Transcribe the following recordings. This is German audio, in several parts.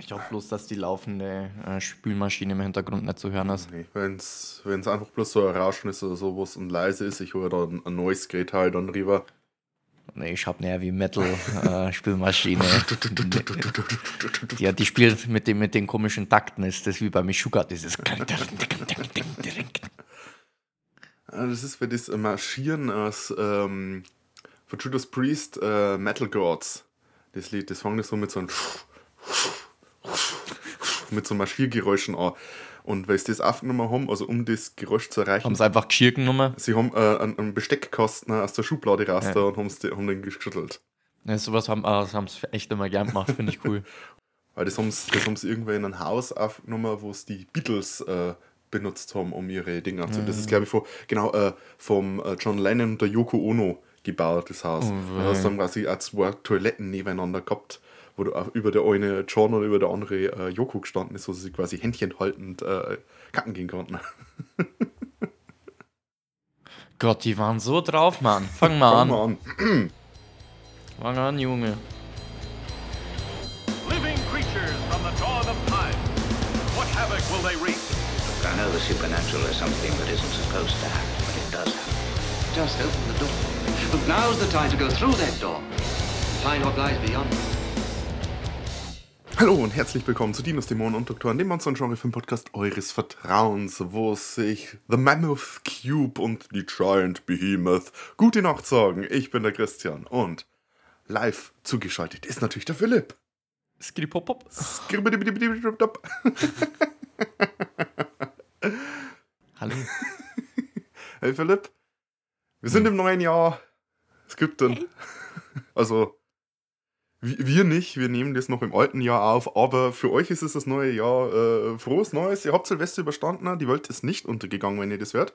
Ich hoffe bloß, dass die laufende äh, Spülmaschine im Hintergrund nicht zu hören ist. Nee, wenn es einfach bloß so ein Rauschen ist oder sowas und leise ist, ich höre dann ein neues Gerät halt dann rüber. Nee, ich habe eine Heavy Metal äh, Spülmaschine. ja, die spielt mit, dem, mit den komischen Takten, ist das wie bei Mishuga, dieses. Das ist für das Marschieren aus ähm, von Judas Priest äh, Metal Gods. Das Lied, das fängt so mit so einem mit so Marschiergeräuschen an. Und weil sie das aufgenommen haben, also um das Geräusch zu erreichen. Haben sie einfach geschirken genommen? Sie haben äh, einen, einen Besteckkasten aus der Schublade raus ja. und haben den geschüttelt. Ja, sowas haben, äh, haben sie echt immer gern gemacht, finde ich cool. Weil das haben sie, das haben sie in einem Haus aufgenommen, wo es die Beatles äh, benutzt haben, um ihre Dinge aufzunehmen. Das ist, glaube ich, von, genau, äh, vom äh, John Lennon und der Yoko Ono gebaut, das Haus. Oh, da hast dann quasi auch zwei Toiletten nebeneinander gehabt wo du über der eine John oder über der andere äh, Yoko gestanden ist, wo sie quasi Händchen haltend äh, kacken gehen konnten. Gott, die waren so drauf, Mann. Fang mal Fang an. an. Fang an, Junge. Living creatures from the dawn of time. What havoc will they wreak? I know the supernatural is something that isn't supposed to happen, but it does happen. Just open the door. But now's the time to go through that door. Find what lies beyond. Hallo und herzlich willkommen zu Dinos, Dämonen und Doktoren, dem Monster- und Genre-Film-Podcast eures Vertrauens, wo sich The Mammoth Cube und die Giant Behemoth gute Nacht sagen. Ich bin der Christian und live zugeschaltet ist natürlich der Philipp. Skiripopop. Hallo. Hey Philipp. Wir sind im neuen Jahr. Es gibt dann. Also, wir nicht, wir nehmen das noch im alten Jahr auf, aber für euch ist es das neue Jahr. Äh, frohes Neues, ihr habt Silvester überstanden, die Welt ist nicht untergegangen, wenn ihr das hört.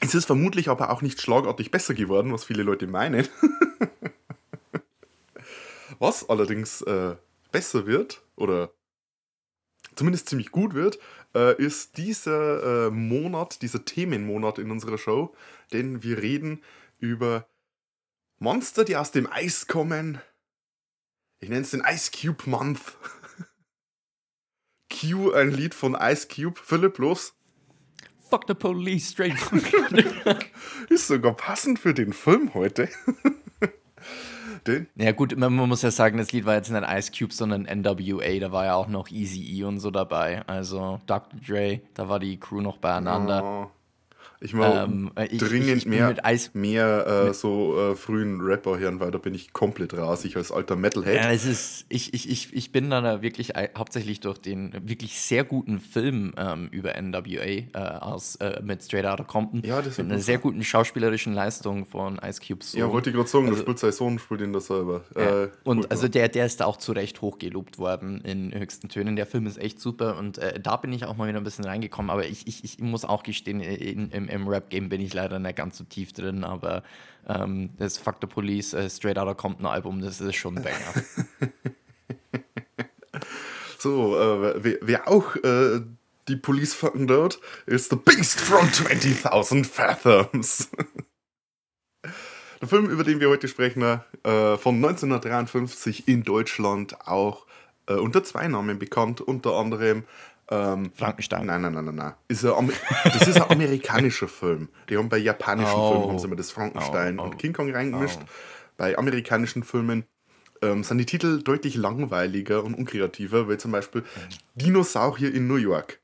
Es ist vermutlich aber auch nicht schlagartig besser geworden, was viele Leute meinen. was allerdings äh, besser wird, oder zumindest ziemlich gut wird, äh, ist dieser äh, Monat, dieser Themenmonat in unserer Show, denn wir reden über Monster, die aus dem Eis kommen, ich nenne es den Ice Cube Month. Q, ein Lied von Ice Cube. Philipp, los. Fuck the police, straight from Ist sogar passend für den Film heute. den? Ja gut, man, man, muss ja sagen, das Lied war jetzt nicht Ice Cube, sondern NWA. Da war ja auch noch Easy E und so dabei. Also Dr. Dre, da war die Crew noch beieinander. Oh. Ich mal ähm, dringend ich, ich mehr, mehr äh, so äh, frühen Rapper hören, weil da bin ich komplett raus, ich als alter Metalhead. Ja, es ist, ich, ich, ich, ich bin da wirklich hauptsächlich durch den wirklich sehr guten Film ähm, über NWA äh, aus, äh, mit Straight Outta Compton. Ja, das ist mit einer sehr guten schauspielerischen Leistung von Ice Cube. So. Ja, wollte ich gerade sagen, also, der spielt sein Sohn, spielt ihn da selber. Ja. Äh, und also der, der ist da auch zu Recht hochgelobt worden in höchsten Tönen. Der Film ist echt super und äh, da bin ich auch mal wieder ein bisschen reingekommen, aber ich, ich, ich muss auch gestehen, in, in, im Rap-Game bin ich leider nicht ganz so tief drin, aber ähm, das the Police äh, Straight Outta Compton Album, das ist schon ein Banger. so, äh, wer, wer, auch äh, die Police fucken dort, ist The Beast from 20.000 Fathoms. Der Film, über den wir heute sprechen, äh, von 1953 in Deutschland auch äh, unter zwei Namen bekannt, unter anderem ähm, Frankenstein. Nein, nein, nein, nein, nein. Ist ein, das ist ein amerikanischer Film. Die haben bei japanischen oh. Filmen haben sie immer das Frankenstein oh, oh. und King Kong reingemischt. Oh. Bei amerikanischen Filmen ähm, sind die Titel deutlich langweiliger und unkreativer, weil zum Beispiel Dinosaurier in New York.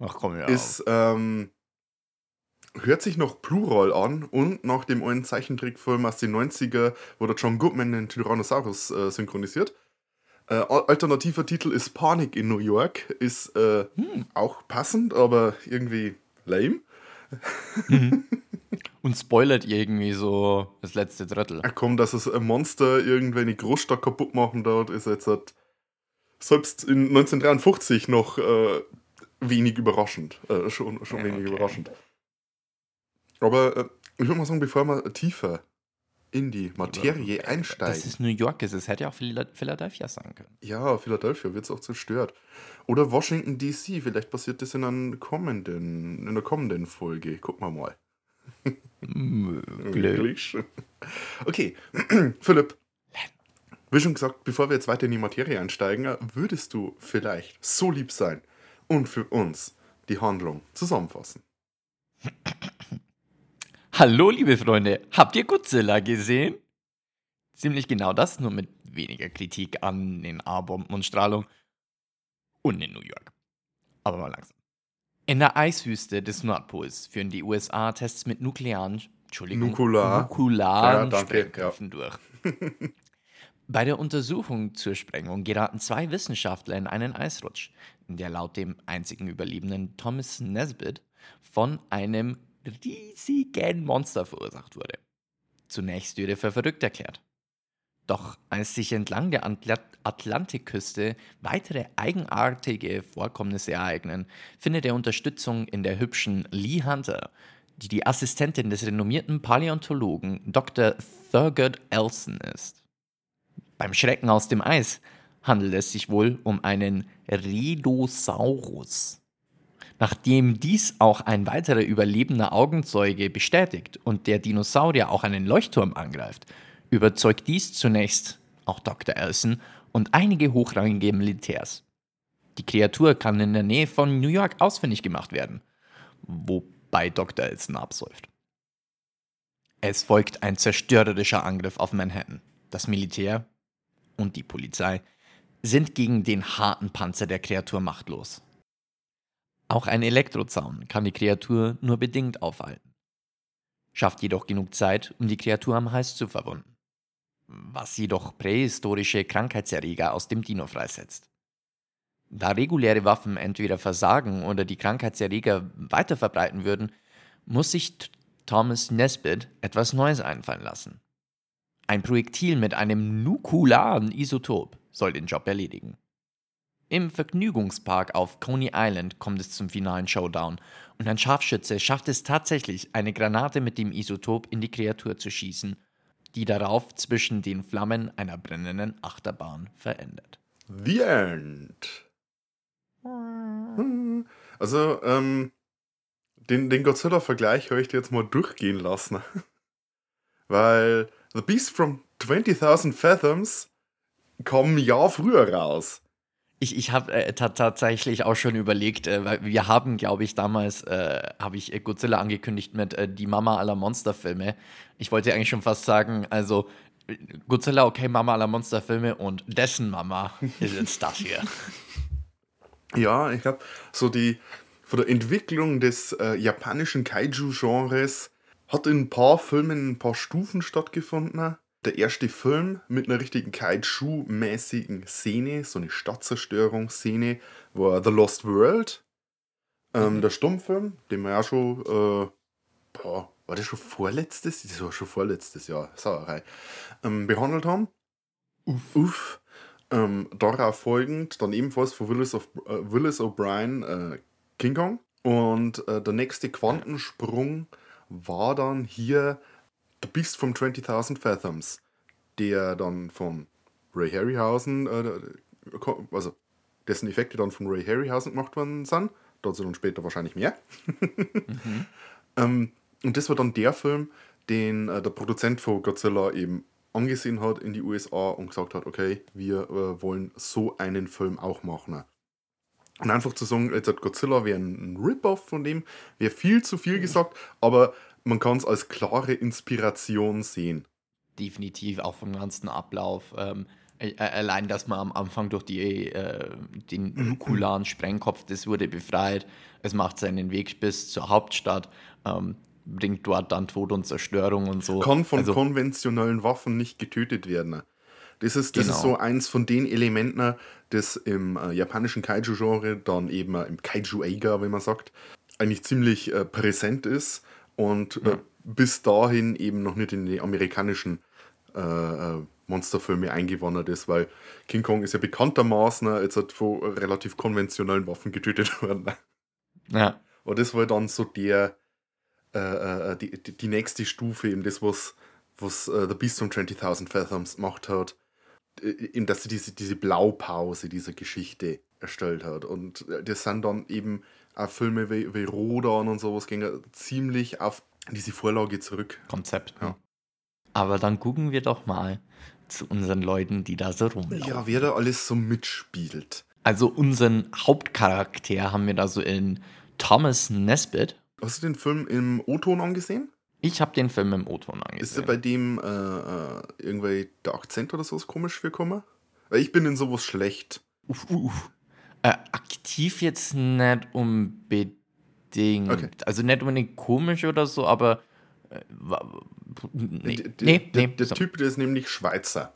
Ach komm, ja. Ist, ähm, hört sich noch Plural an und nach dem einen Zeichentrickfilm aus den 90er, wo der John Goodman den Tyrannosaurus äh, synchronisiert. Äh, alternativer Titel ist Panik in New York. Ist äh, hm. auch passend, aber irgendwie lame. Mhm. Und spoilert irgendwie so das letzte Drittel. Ach komm, dass es ein Monster irgendwie eine Großstadt kaputt machen dort, ist jetzt halt selbst in 1953 noch äh, wenig überraschend. Äh, schon schon ja, wenig okay. überraschend. Aber äh, ich würde mal sagen, bevor wir tiefer in die Materie einsteigen. Das ist New York, es hätte ja auch Philadelphia sein können. Ja, Philadelphia wird es auch zerstört. Oder Washington DC, vielleicht passiert das in, einer kommenden, in einer kommenden Folge. Gucken wir mal. Möglich. Okay, Philipp. Wie schon gesagt, bevor wir jetzt weiter in die Materie einsteigen, würdest du vielleicht so lieb sein und für uns die Handlung zusammenfassen? Hallo, liebe Freunde, habt ihr Godzilla gesehen? Ziemlich genau das, nur mit weniger Kritik an den A-Bomben und Strahlung und in New York. Aber mal langsam. In der Eiswüste des Nordpols führen die USA Tests mit nuklearen, Entschuldigung, Nukular. nukularen Ja, Sprengköpfen durch. Bei der Untersuchung zur Sprengung geraten zwei Wissenschaftler in einen Eisrutsch, der laut dem einzigen Überlebenden Thomas Nesbitt von einem riesigen Monster verursacht wurde. Zunächst wird er für verrückt erklärt. Doch als sich entlang der Atla- Atlantikküste weitere eigenartige Vorkommnisse ereignen, findet er Unterstützung in der hübschen Lee Hunter, die die Assistentin des renommierten Paläontologen Dr. Thurgood Elson ist. Beim Schrecken aus dem Eis handelt es sich wohl um einen Redosaurus. Nachdem dies auch ein weiterer überlebender Augenzeuge bestätigt und der Dinosaurier auch einen Leuchtturm angreift, überzeugt dies zunächst auch Dr. Elson und einige hochrangige Militärs. Die Kreatur kann in der Nähe von New York ausfindig gemacht werden, wobei Dr. Elson absäuft. Es folgt ein zerstörerischer Angriff auf Manhattan. Das Militär und die Polizei sind gegen den harten Panzer der Kreatur machtlos. Auch ein Elektrozaun kann die Kreatur nur bedingt aufhalten, schafft jedoch genug Zeit, um die Kreatur am Hals zu verwunden, was jedoch prähistorische Krankheitserreger aus dem Dino freisetzt. Da reguläre Waffen entweder versagen oder die Krankheitserreger weiterverbreiten würden, muss sich Thomas Nesbitt etwas Neues einfallen lassen. Ein Projektil mit einem nukularen Isotop soll den Job erledigen. Im Vergnügungspark auf Coney Island kommt es zum finalen Showdown und ein Scharfschütze schafft es tatsächlich, eine Granate mit dem Isotop in die Kreatur zu schießen, die darauf zwischen den Flammen einer brennenden Achterbahn verendet. The End. Also, ähm, den, den Godzilla-Vergleich höre ich dir jetzt mal durchgehen lassen. Weil The Beast from 20.000 Fathoms kam ein Jahr früher raus. Ich, ich habe äh, ta tatsächlich auch schon überlegt, äh, weil wir haben, glaube ich, damals, äh, habe ich äh, Godzilla angekündigt mit äh, die Mama aller Monsterfilme. Ich wollte eigentlich schon fast sagen, also Godzilla, okay, Mama aller Monsterfilme und dessen Mama ist jetzt das hier. Ja, ich glaube, so die von der Entwicklung des äh, japanischen Kaiju-Genres hat in ein paar Filmen ein paar Stufen stattgefunden. Der erste Film mit einer richtigen Kaiju-mäßigen Szene, so eine Stadtzerstörungsszene, war The Lost World. Ähm, Der Stummfilm, den wir ja schon, äh, boah, war das schon vorletztes? Das war schon vorletztes Jahr, Sauerei, ähm, behandelt haben. Uff. Uff. Ähm, darauf folgend dann ebenfalls von Willis, of, äh, Willis O'Brien äh, King Kong. Und äh, der nächste Quantensprung war dann hier The Beast from 20.000 Fathoms, der dann von Ray Harryhausen, äh, also dessen Effekte dann von Ray Harryhausen gemacht worden sind. Dazu dann später wahrscheinlich mehr. ähm, und das war dann der Film, den äh, der Produzent von Godzilla eben angesehen hat in die USA und gesagt hat, okay, wir äh, wollen so einen Film auch machen. Und einfach zu sagen, jetzt hat Godzilla wäre ein Rip-Off von dem, wäre viel zu viel gesagt, aber man kann es als klare Inspiration sehen. Definitiv auch vom ganzen Ablauf. Ähm, äh, allein, dass man am Anfang durch die, äh, den nukularen Sprengkopf, das wurde befreit. Es macht seinen Weg bis zur Hauptstadt, ähm, bringt dort dann Tod und Zerstörung und so. Kann von also, konventionellen Waffen nicht getötet werden. Das ist, das ist Genau. so eins von den Elementen, das im äh, japanischen Kaiju-Genre, dann eben äh, im Kaiju-Eiga, wenn man sagt, eigentlich ziemlich äh, präsent ist und äh, bis dahin eben noch nicht in die amerikanischen äh, äh, Monsterfilme eingewandert ist, weil King Kong ist ja bekanntermaßen äh, jetzt halt von relativ konventionellen Waffen getötet worden. ja. Und das war dann so der, äh, äh, die, die, nächste Stufe, eben das, was, was äh, The Beast from 20.000 Fathoms gemacht hat, äh, eben, dass sie diese, diese Blaupause dieser Geschichte erstellt hat. Und äh, das sind dann eben auch Filme wie, wie Rodan und sowas, gehen ziemlich auf diese Vorlage zurück. Konzept. Ja. Aber dann gucken wir doch mal, zu unseren Leuten, die da so rumlaufen. Ja, wer da alles so mitspielt. Also unseren Hauptcharakter haben wir da so in Thomas Nesbitt. Hast du den Film im O-Ton angesehen? Ich habe den Film im O-Ton Ist angesehen. ja bei dem äh, äh, irgendwie der Akzent oder so ist komisch vorgekommen? Weil ich bin in sowas schlecht. Uff, uff. Äh, aktiv jetzt nicht unbedingt. Okay. Also nicht unbedingt komisch oder so, aber. Äh, nee, Der, nee, nee. der so. Typ, der ist nämlich Schweizer.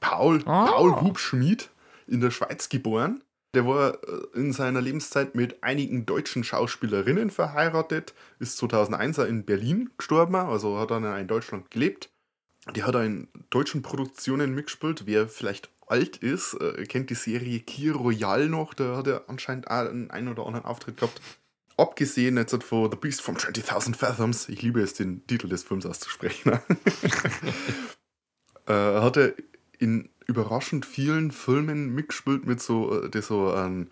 Paul, Ah. Paul Hubschmied, in der Schweiz geboren. Der war äh, in seiner Lebenszeit mit einigen deutschen Schauspielerinnen verheiratet, ist 2001 in Berlin gestorben, also hat dann in Deutschland gelebt. Der hat auch in deutschen Produktionen mitgespielt. Wer vielleicht alt ist, äh, kennt die Serie Kier Royal noch. Da hat er anscheinend einen, einen oder anderen Auftritt gehabt. Abgesehen jetzt von The Beast from 20.000 Fathoms, ich liebe es, den Titel des Films auszusprechen, äh, hat er in überraschend vielen Filmen mitgespielt mit so, äh, so, ähm,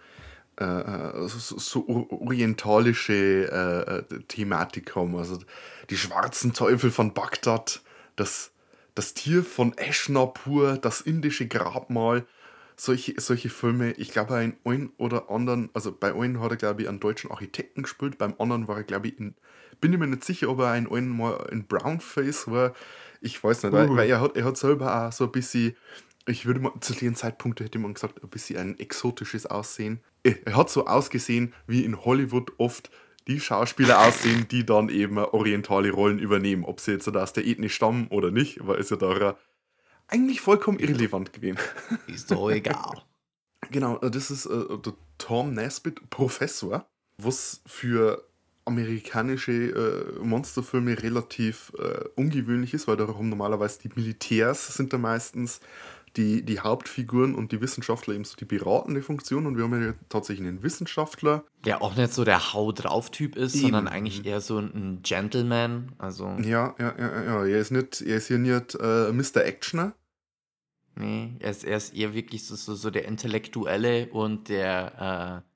äh, äh, so, so or- orientalische äh, äh, Thematik haben. Also die schwarzen Teufel von Bagdad, das, das Tier von Eshnapur, das indische Grabmal. Solche, solche Filme, ich glaube, in einen oder anderen, also bei einem hat er, glaube ich, einen deutschen Architekten gespielt, beim anderen war er, glaube ich, in, bin ich mir nicht sicher, ob er in einem mal in Brownface war. Ich weiß nicht, weil, Uh. weil er, hat, er hat selber auch so ein bisschen, ich würde mal zu dem Zeitpunkt hätte man gesagt, ein bisschen ein exotisches Aussehen. Er er hat so ausgesehen, wie in Hollywood oft die Schauspieler aussehen, die dann eben orientale Rollen übernehmen. Ob sie jetzt aus der Ethnie stammen oder nicht, war ist ja da eigentlich vollkommen irrelevant gewesen. Ist doch egal. Genau, äh, das ist äh, der Tom Nesbitt, Professor, was für amerikanische äh, Monsterfilme relativ äh, ungewöhnlich ist, weil da haben normalerweise die Militärs sind da meistens die, die Hauptfiguren und die Wissenschaftler eben so die beratende Funktion und wir haben ja tatsächlich einen Wissenschaftler. Der auch nicht so der Hau drauf Typ ist, sondern Eben. eigentlich eher so ein Gentleman. Also, Ja, ja, ja, ja, ja, er ist nicht, er ist hier nicht äh, Mr. Actioner. nee, er ist, er ist eher wirklich so, so, so der Intellektuelle und der, äh,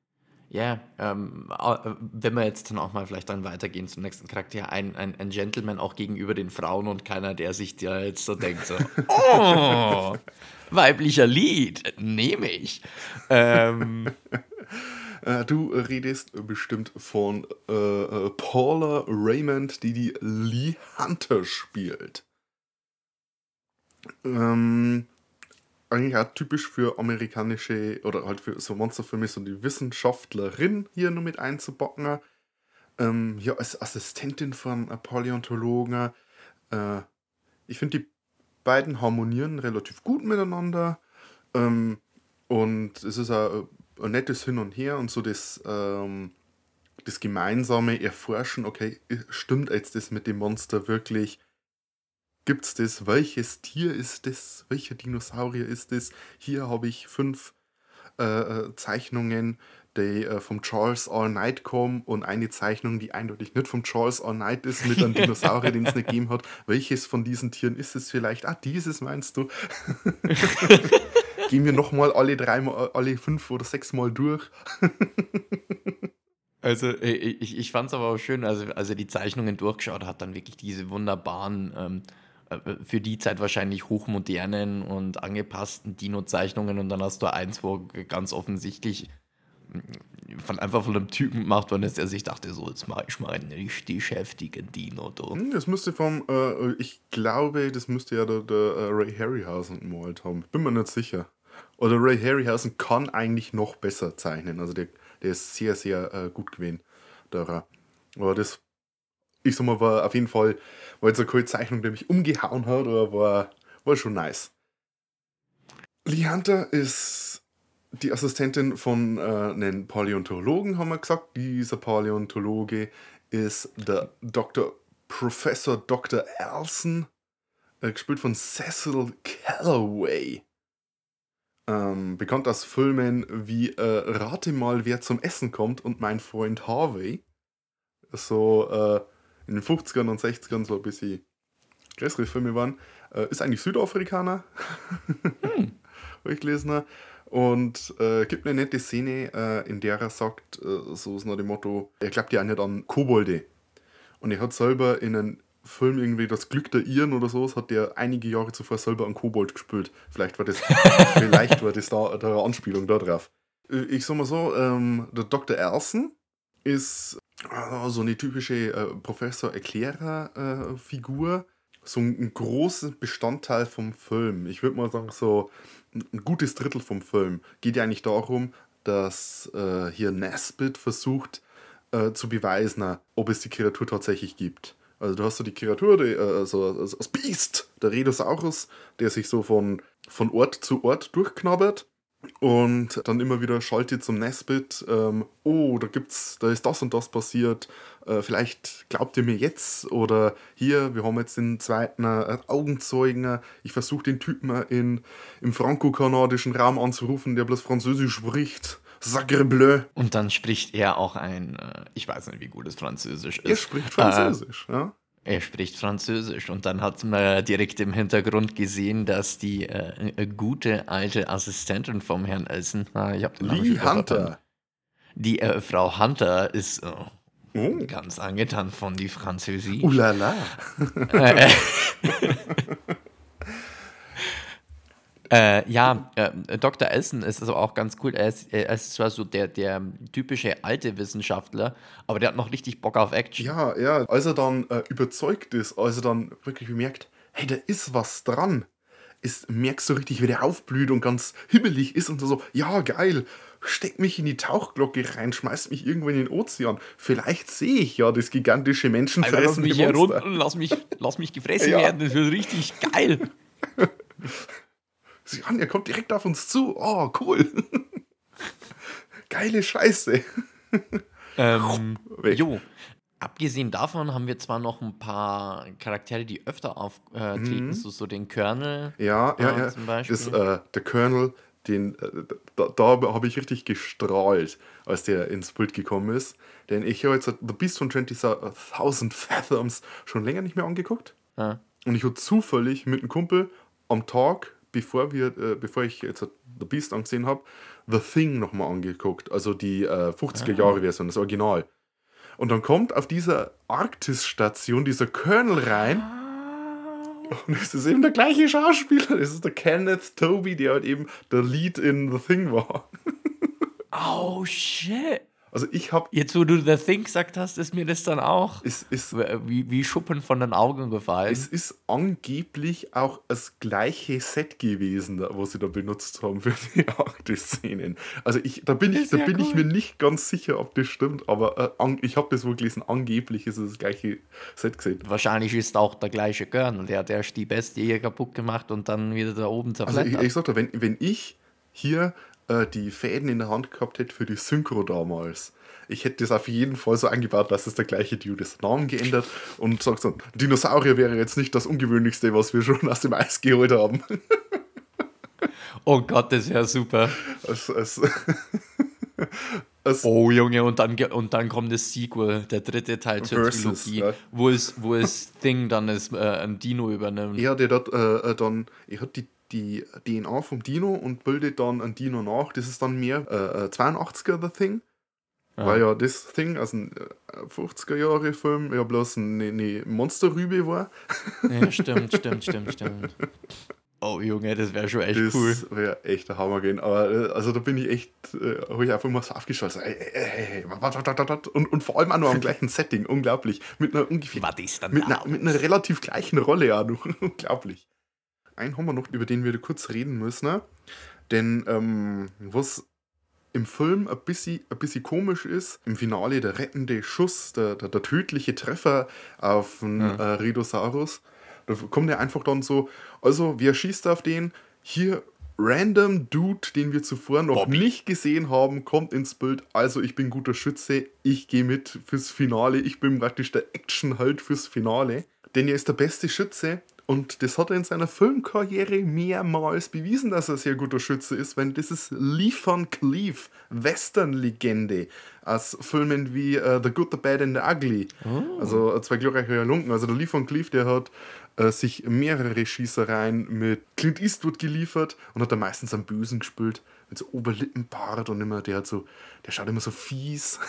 ja, ähm, au- äh, wenn wir jetzt dann auch mal vielleicht dann weitergehen zum nächsten Charakter, ein, ein, ein Gentleman auch gegenüber den Frauen und keiner, der sich da jetzt so denkt, so, oh, weiblicher Lied, nehme ich. Ähm, Äh, du redest bestimmt von äh, äh, Paula Raymond, die die Lee Hunter spielt. Ähm, eigentlich auch typisch für amerikanische oder halt für so Monsterfilme, so die Wissenschaftlerin hier nur mit einzubacken. Ähm, ja, als Assistentin von Paläontologen. Äh, ich finde, die beiden harmonieren relativ gut miteinander. Ähm, und es ist äh, ein nettes Hin und Her und so das, ähm, das gemeinsame Erforschen, okay, stimmt jetzt das mit dem Monster wirklich? Gibt es das? Welches Tier ist das? Welcher Dinosaurier ist das? Hier habe ich fünf äh, äh, Zeichnungen, die äh, vom Charles All Night kommen und eine Zeichnung, die eindeutig nicht vom Charles All Night ist, mit einem Dinosaurier, den es nicht gegeben hat. Welches von diesen Tieren ist es vielleicht? Ah, dieses meinst du? Gehen wir nochmal alle dreimal, alle fünf oder sechs Mal durch. Also äh, ich, ich fand es aber auch schön, also als er die Zeichnungen durchgeschaut hat, dann wirklich diese wunderbaren, ähm, äh, für die Zeit wahrscheinlich hochmodernen und angepassten Dino-Zeichnungen und dann hast du eins, wo ganz offensichtlich mm, von einfach von einem Typen gemacht worden ist, der sich dachte, so, jetzt mache ich mal einen richtig heftigen Dino. Du. Hm, Das müsste vom, äh, ich glaube, das müsste ja der, der äh, Ray Harryhausen gemalt haben. Bin mir nicht sicher. Oder Ray Harryhausen kann eigentlich noch besser zeichnen. Also der, der ist sehr, sehr äh, gut gewesen. Der, aber das, ich sag mal, war auf jeden Fall, war jetzt eine coole Zeichnung, die mich umgehauen hat, aber war, war schon nice. Lee Hunter ist die Assistentin von äh, einem Paläontologen, haben wir gesagt. Dieser Paläontologe ist der Dr. Professor Dr. Elson, äh, gespielt von Cecil Calloway. Ähm, bekannt aus Filmen wie äh, Rate mal, wer zum Essen kommt und mein Freund Harvey. So äh, in den 50ern und 60ern so ein bisschen größere Filme waren. Äh, ist eigentlich Südafrikaner. Habe ich gelesen. habe. Und äh, gibt eine nette Szene, äh, in der er sagt, äh, so ist nach dem Motto, er glaubt ja nicht an Kobolde. Und er hat selber in einem Film irgendwie Das Glück der Iren oder so, hat der einige Jahre zuvor selber einen Kobold gespielt. Vielleicht war das, vielleicht war das da eine Anspielung da drauf. Äh, ich sag mal so, ähm, der Dr. Erson ist äh, so eine typische äh, Professor-Erklärer-Figur. Äh, so ein, ein großer Bestandteil vom Film. Ich würde mal sagen, so ein, gutes Drittel vom Film. Geht ja eigentlich darum, dass äh, hier Nesbit versucht äh, zu beweisen, ob es die Kreatur tatsächlich gibt. Also du hast so die Kreatur, die, äh, so also das Biest, der Redosaurus, der sich so von, von Ort zu Ort durchknabbert und dann immer wieder schaltet zum Nesbit, ähm, oh, da gibt's, da ist das und das passiert, äh, vielleicht glaubt ihr mir jetzt oder hier, wir haben jetzt den zweiten äh, Augenzeugen, ich versuche den Typen in, im franco-kanadischen Raum anzurufen, der bloß Französisch spricht. Sacre bleu. Und dann spricht er auch ein, äh, ich weiß nicht, wie gut es Französisch ist. Er spricht Französisch, äh, ja. Er spricht Französisch und dann hat man direkt im Hintergrund gesehen, dass die äh, gute alte Assistentin vom Herrn Elsen, ah, ich habe den Namen Lee Hunter, die äh, Frau Hunter ist äh, oh. ganz angetan von die Französisch. Ulala. Äh, ja, äh, Dr. Elson ist also auch ganz cool. Er ist, er ist zwar so der, der typische alte Wissenschaftler, aber der hat noch richtig Bock auf Action. Ja, ja. Als er dann äh, überzeugt ist, als er dann wirklich bemerkt, hey, da ist was dran, ist, merkst du richtig, wie der aufblüht und ganz hibbelig ist und so, ja, geil, steck mich in die Tauchglocke rein, schmeiß mich irgendwo in den Ozean. Vielleicht sehe ich ja das gigantische Menschenfressen. lass mich hier runter, lass mich, lass mich gefressen ja. werden, das wird richtig geil. Sieh an, er kommt direkt auf uns zu. Oh, cool. Geile Scheiße. Ähm, jo, abgesehen davon haben wir zwar noch ein paar Charaktere, die öfter auftreten, mhm. so, so den Colonel. Ja, ja, ja. Zum Beispiel. Ist, äh, der Colonel, den, äh, da, da habe ich richtig gestrahlt, als der ins Bild gekommen ist. Denn ich habe jetzt The Beast von 20.000 Fathoms schon länger nicht mehr angeguckt. Ja. Und ich habe zufällig mit einem Kumpel am Tag bevor, wir, äh, bevor ich jetzt The Beast angesehen habe, The Thing nochmal angeguckt. Also die äh, 50er-Jahre-Version, das Original. Und dann kommt auf dieser Arktis-Station dieser Colonel rein. Ah. Und es ist eben der gleiche Schauspieler. Es ist der Kenneth Toby, der halt eben der Lead in The Thing war. Oh shit. Also ich habe. Jetzt, wo du The Thing gesagt hast, ist mir das dann auch es ist, wie, wie Schuppen von den Augen gefallen. Es ist angeblich auch das gleiche Set gewesen, was sie da benutzt haben für die Arktis-Szenen. Also ich, da bin, ich, da bin cool. ich mir nicht ganz sicher, ob das stimmt, aber äh, ich habe das wohl gelesen, angeblich ist es das gleiche Set gesehen. Wahrscheinlich ist auch der gleiche Kern der hat erst die Beste hier kaputt gemacht und dann wieder da oben zerfleddert. Also ich, ich sag da, wenn, wenn ich hier äh, die Fäden in der Hand gehabt hätte für die Synchro damals. Ich hätte das auf jeden Fall so eingebaut, dass es der gleiche Dude ist. Namen geändert und sagt so, Dinosaurier wäre jetzt nicht das Ungewöhnlichste, was wir schon aus dem Eis geholt haben. Oh Gott, das ja super. Es, es, es oh Junge, und dann, und dann kommt das Sequel, der dritte Teil zur versus, Trilogie, ja. wo es, wo es Thing dann ist, äh, ein Dino übernimmt. Ja, der hat äh, äh dann, er hat die die DNA vom Dino und bildet dann ein Dino nach. Das ist dann mehr äh, 82er äh, The Thing. Ja. Weil ja das Thing, also ein 50er äh, Jahre Film, ja bloß eine, eine Monsterrübe war. Ja, stimmt, stimmt, stimmt, stimmt. Oh Junge, das wäre schon echt das cool. Das wäre echt der Hammer gehen. Aber äh, also da bin ich echt, äh, habe ich einfach mal so aufgeschaut. So, ey, ey, ey, und, und vor allem auch nur am gleichen Setting, unglaublich. Mit einer ungefähr. Mit, einer, mit einer relativ gleichen Rolle auch noch. unglaublich einen haben wir noch, über den wir kurz reden müssen. Ne? Denn ähm, was im Film ein bisschen, ein bisschen komisch ist, im Finale der rettende Schuss, der, der, der tödliche Treffer auf einen ja. äh, Redosaurus, da kommt er einfach dann so, also wer schießt auf den? Hier random Dude, den wir zuvor noch Bobby. nicht gesehen haben, kommt ins Bild. Also ich bin guter Schütze, ich gehe mit fürs Finale. Ich bin praktisch der Action halt fürs Finale. Denn er ist der beste Schütze und das hat er in seiner Filmkarriere mehrmals bewiesen, dass er ein sehr guter Schütze ist, wenn das ist Lee Van Cleef, Western-Legende aus Filmen wie uh, The Good, The Bad and The Ugly. Oh. Also uh, zwei glorreiche Lunken. Also der Lee Van Cleef, der hat uh, sich mehrere Schießereien mit Clint Eastwood geliefert und hat da meistens am Bösen gespielt, mit so Oberlippenbart und immer, der hat so, der schaut immer so fies.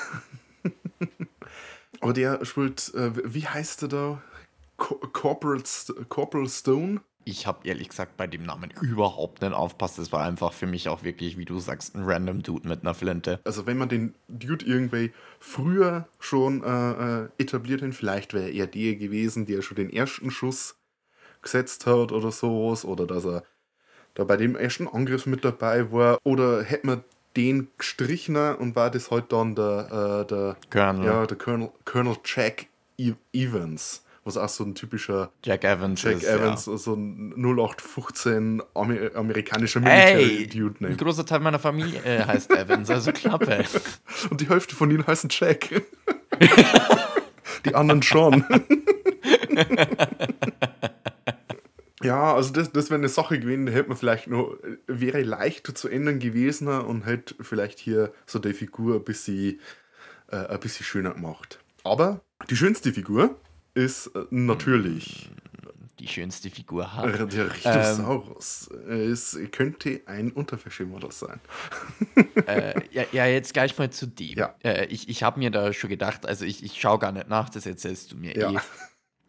Aber der spielt, wie heißt er da? Corporal, Corporal Stone. Ich habe ehrlich gesagt bei dem Namen überhaupt nicht aufpasst. Das war einfach für mich auch wirklich, wie du sagst, ein random Dude mit einer Flinte. Also wenn man den Dude irgendwie früher schon äh, äh etabliert hat, vielleicht wäre er der gewesen, der schon den ersten Schuss gesetzt hat oder sowas. Oder dass er da bei dem ersten Angriff mit dabei war. Oder hätte man den gestrichen und war das halt dann der, äh, der, Colonel. Ja, der Colonel, Colonel Jack e Evans was auch so ein typischer Jack Evans Jack ist, Evans, ja. so ein 0815 Amer amerikanischer Military-Dude. Hey, ein großer Teil meiner Familie äh, heißt Evans, also Klappe. Und die Hälfte von ihnen heißen Jack. die anderen schon. Ja, also das, das wäre eine Sache gewesen, die hätte man vielleicht noch, wäre leicht zu ändern gewesen und hätte vielleicht hier so die Figur ein bisschen, äh, ein bisschen schöner gemacht. Aber die schönste Figur ist äh, natürlich. Die schönste Figur hat. Äh, der Rhinosaurus. Ähm, es könnte ein Unterverschimmerer sein. äh, ja, ja, jetzt gleich mal zu dem. Ja. Äh, ich ich habe mir da schon gedacht, also ich, ich schaue gar nicht nach, das erzählst du mir ja. eh.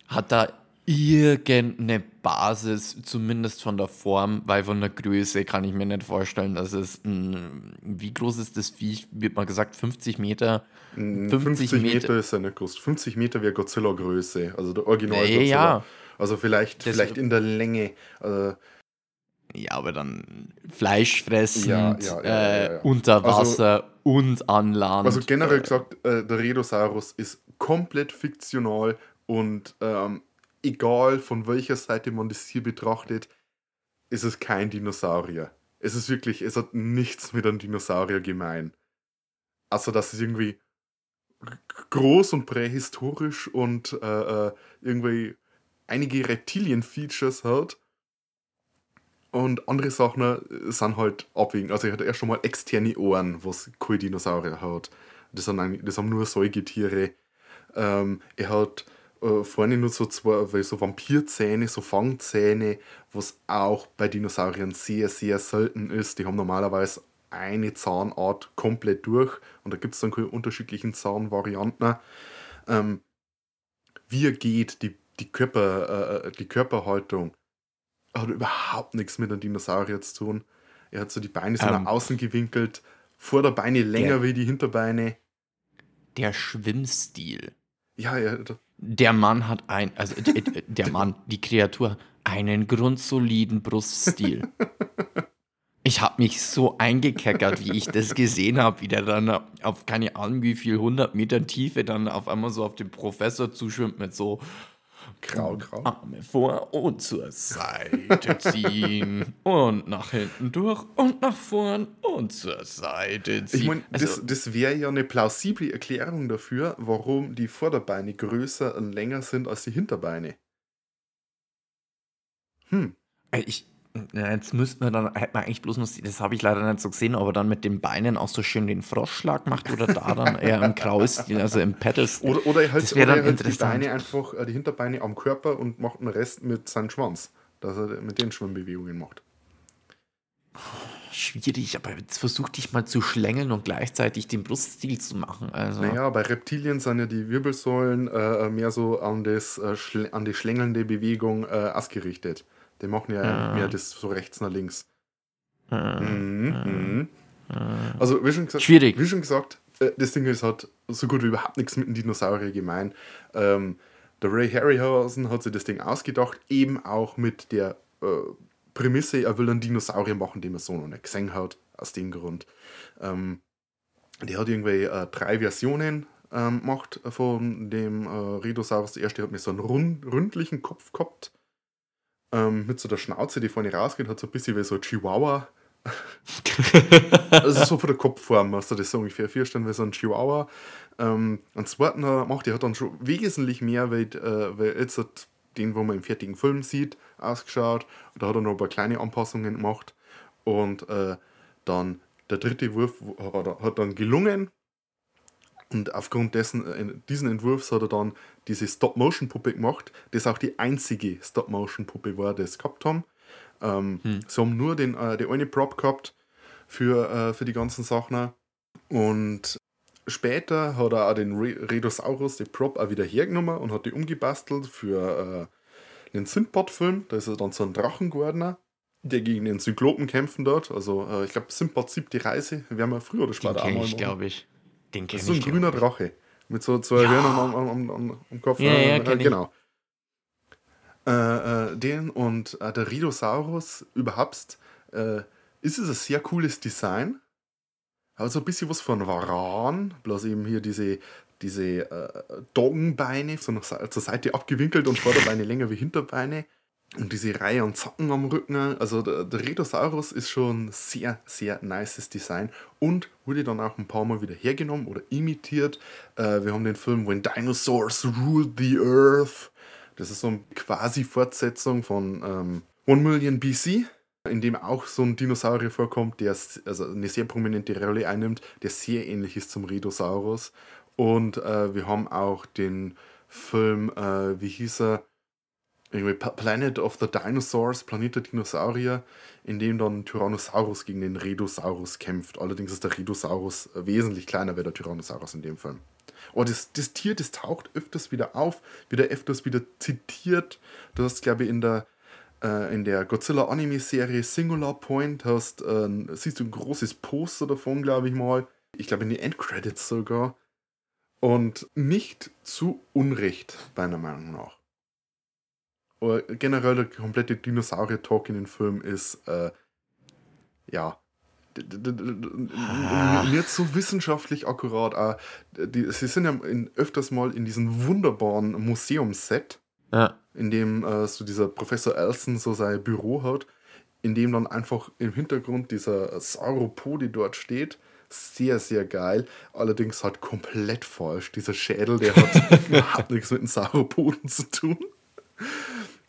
Hat da irgendeine Basis, zumindest von der Form, weil von der Größe kann ich mir nicht vorstellen, dass es ein, wie groß ist das Viech, wird mal gesagt, 50 Meter? 50, 50 Meter, Meter ist ja nicht groß. 50 Meter wäre Godzilla-Größe, also der Original Godzilla. Ja. Also vielleicht, vielleicht in der Länge. Also ja, aber dann fleischfressend, ja, ja, ja, äh, unter also Wasser also, und an Land. Also generell äh, gesagt, äh, der Redosaurus ist komplett fiktional und ähm, egal von welcher Seite man das hier betrachtet, ist es kein Dinosaurier. Es ist wirklich, es hat nichts mit einem Dinosaurier gemein. Also, dass es irgendwie groß und prähistorisch und äh, äh, irgendwie einige Reptilien-Features hat. Und andere Sachen äh, sind halt abwiegend. Also, er hat erst schon mal externe Ohren, was kein Dinosaurier hat. Das, sind das haben nur Säugetiere. Ähm, er hat äh, vorne nur so zwei so Vampirzähne, so Fangzähne, was auch bei Dinosauriern sehr, sehr selten ist. Die haben normalerweise eine Zahnart komplett durch und da gibt es dann keine unterschiedlichen Zahnvarianten. Ähm, wie er geht, die, die, Körper, äh, die Körperhaltung, hat überhaupt nichts mit einem Dinosaurier zu tun. Er hat so die Beine so ähm, nach außen gewinkelt, Vorderbeine länger der, wie die Hinterbeine. Der Schwimmstil. Ja, ja. Der Mann hat ein, also der Mann, die Kreatur, einen grundsoliden Bruststil. Ich habe mich so eingekeckert, wie ich das gesehen habe, wie der dann auf keine Ahnung wie viel 100 Meter Tiefe dann auf einmal so auf den Professor zuschwimmt mit so Grau, grau. Arme vor und zur Seite ziehen und nach hinten durch und nach vorn und zur Seite ziehen. Ich meine, also, das, das wäre ja eine plausible Erklärung dafür, warum die Vorderbeine größer und länger sind als die Hinterbeine. Hm. Ich, Jetzt müssten wir dann, hätte man eigentlich bloß noch, das habe ich leider nicht so gesehen, aber dann mit den Beinen auch so schön den Froschschlag macht oder da dann eher im Kraus, also im Pedals. Oder, oder er hält, oder er hält die Beine einfach, äh, die Hinterbeine am Körper und macht den Rest mit seinem Schwanz, dass er mit den Schwimmbewegungen macht. Schwierig, aber jetzt versuch dich mal zu schlängeln und gleichzeitig den Bruststil zu machen. Also. Naja, bei Reptilien sind ja die Wirbelsäulen äh, mehr so an, das, äh, an die schlängelnde Bewegung äh, ausgerichtet. Die machen ja, ja. mehr das so rechts nach links. Ja. Mhm. Mhm. Also, wie schon gesagt, Schwierig. Wie schon gesagt, äh, das Ding ist, hat so gut wie überhaupt nichts mit dem Dinosaurier gemein. Ähm, der Ray Harryhausen hat sich das Ding ausgedacht, eben auch mit der äh, Prämisse, er will einen Dinosaurier machen, den er so noch nicht gesehen hat, aus dem Grund. Ähm, der hat irgendwie äh, drei Versionen ähm, gemacht von dem äh, Redosaurus. Der erste hat mir so einen rund, rundlichen Kopf gehabt ähm, mit so der Schnauze, die vorne rausgeht, hat so ein bisschen wie so ein Chihuahua. also so von der Kopfform, hast du das so ungefähr vier Stunden wie so ein Chihuahua. Ähm, und zweiten macht er hat dann schon wesentlich mehr, weil, äh, weil jetzt hat den, wo man im fertigen Film sieht, ausgeschaut. Da hat er noch ein paar kleine Anpassungen gemacht. Und äh, dann der dritte Wurf hat, hat dann gelungen. Und aufgrund dessen, äh, diesen Entwurfs hat er dann diese Stop-Motion-Puppe gemacht, das auch die einzige Stop-Motion-Puppe war, die es gehabt haben. Ähm, hm. Sie haben nur den, äh, die eine Prop gehabt für, äh, für die ganzen Sachen. Und später hat er auch den Redosaurus, den Prop, auch wieder hergenommen und hat die umgebastelt für äh, einen Sindbad-Film. Da ist er dann so ein Drachen geworden, der gegen den Zyklopen kämpfen dort. Also, äh, ich glaube, Sindbad siebt die Reise. Wir haben ja früher oder später den auch mal. ich, glaube ich. Den kenne ich. Das ist so ein grüner Drache. Mit so zwei ja. Hörnern am, am, am, am, Kopf. Ja, ja, äh, genau. Äh, äh, den und äh, der Rhidosaurus überhaupt ist es ein sehr cooles Design. Also ein bisschen was von Varan, bloß eben hier diese, diese äh, Doggenbeine so nach, zur Seite abgewinkelt und Vorderbeine länger wie Hinterbeine. Und diese Reihe an Zacken am Rücken. Also der, der Rhedosaurus ist schon sehr, sehr nices Design und wurde dann auch ein paar Mal wieder hergenommen oder imitiert. Äh, wir haben den Film When Dinosaurs Ruled the Earth. Das ist so eine quasi Fortsetzung von ähm, One Million BC in dem auch so ein Dinosaurier vorkommt, der also eine sehr prominente Rolle einnimmt, der sehr ähnlich ist zum Rhedosaurus. Und äh, wir haben auch den Film, äh, wie hieß er? Irgendwie Planet of the Dinosaurs, Planet der Dinosaurier, in dem dann Tyrannosaurus gegen den Rhedosaurus kämpft. Allerdings ist der Rhedosaurus wesentlich kleiner wie der Tyrannosaurus in dem Film. Aber das, das Tier, das taucht öfters wieder auf, wieder öfters wieder zitiert. Du hast, glaube ich, in der äh, in der Godzilla Anime-Serie Singular Point hast, äh, siehst du ein großes Poster davon, glaube ich mal. Ich glaube in den Endcredits sogar. Und nicht zu Unrecht, meiner Meinung nach. Aber generell der komplette Dinosaurier-Talk in den Film ist, äh, ja, ah. nicht so wissenschaftlich akkurat. Auch, die, sie sind ja in, öfters mal in diesem wunderbaren Museumsset ja. In dem äh, so dieser Professor Elson so sein Büro hat, in dem dann einfach im Hintergrund dieser Sauropode dort steht. Sehr, sehr geil. Allerdings halt komplett falsch. Dieser Schädel, der hat überhaupt nichts mit dem Sauropoden zu tun.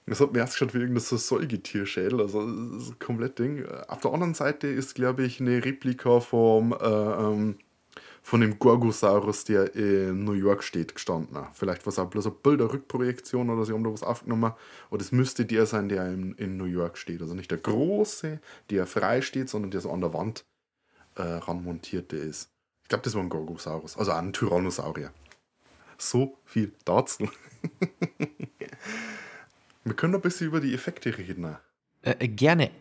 Das hat mir erst geschaut wie irgendein so Säugetierschädel, also das ist komplett Ding. Auf der anderen Seite ist, glaube ich, eine Replika vom äh, ähm, von dem Gorgosaurus, der in New York steht, gestanden. Vielleicht war es auch bloß eine Bilderrückprojektion oder sie haben da was aufgenommen. Oder es müsste der sein, der in, in New York steht. Also nicht der große, der frei steht, sondern der so an der Wand äh, ranmontierte ist. Ich glaube, das war ein Gorgosaurus, also ein Tyrannosaurier. So viel dazu. Wir können ein bisschen über die Effekte reden. Äh, äh, gerne.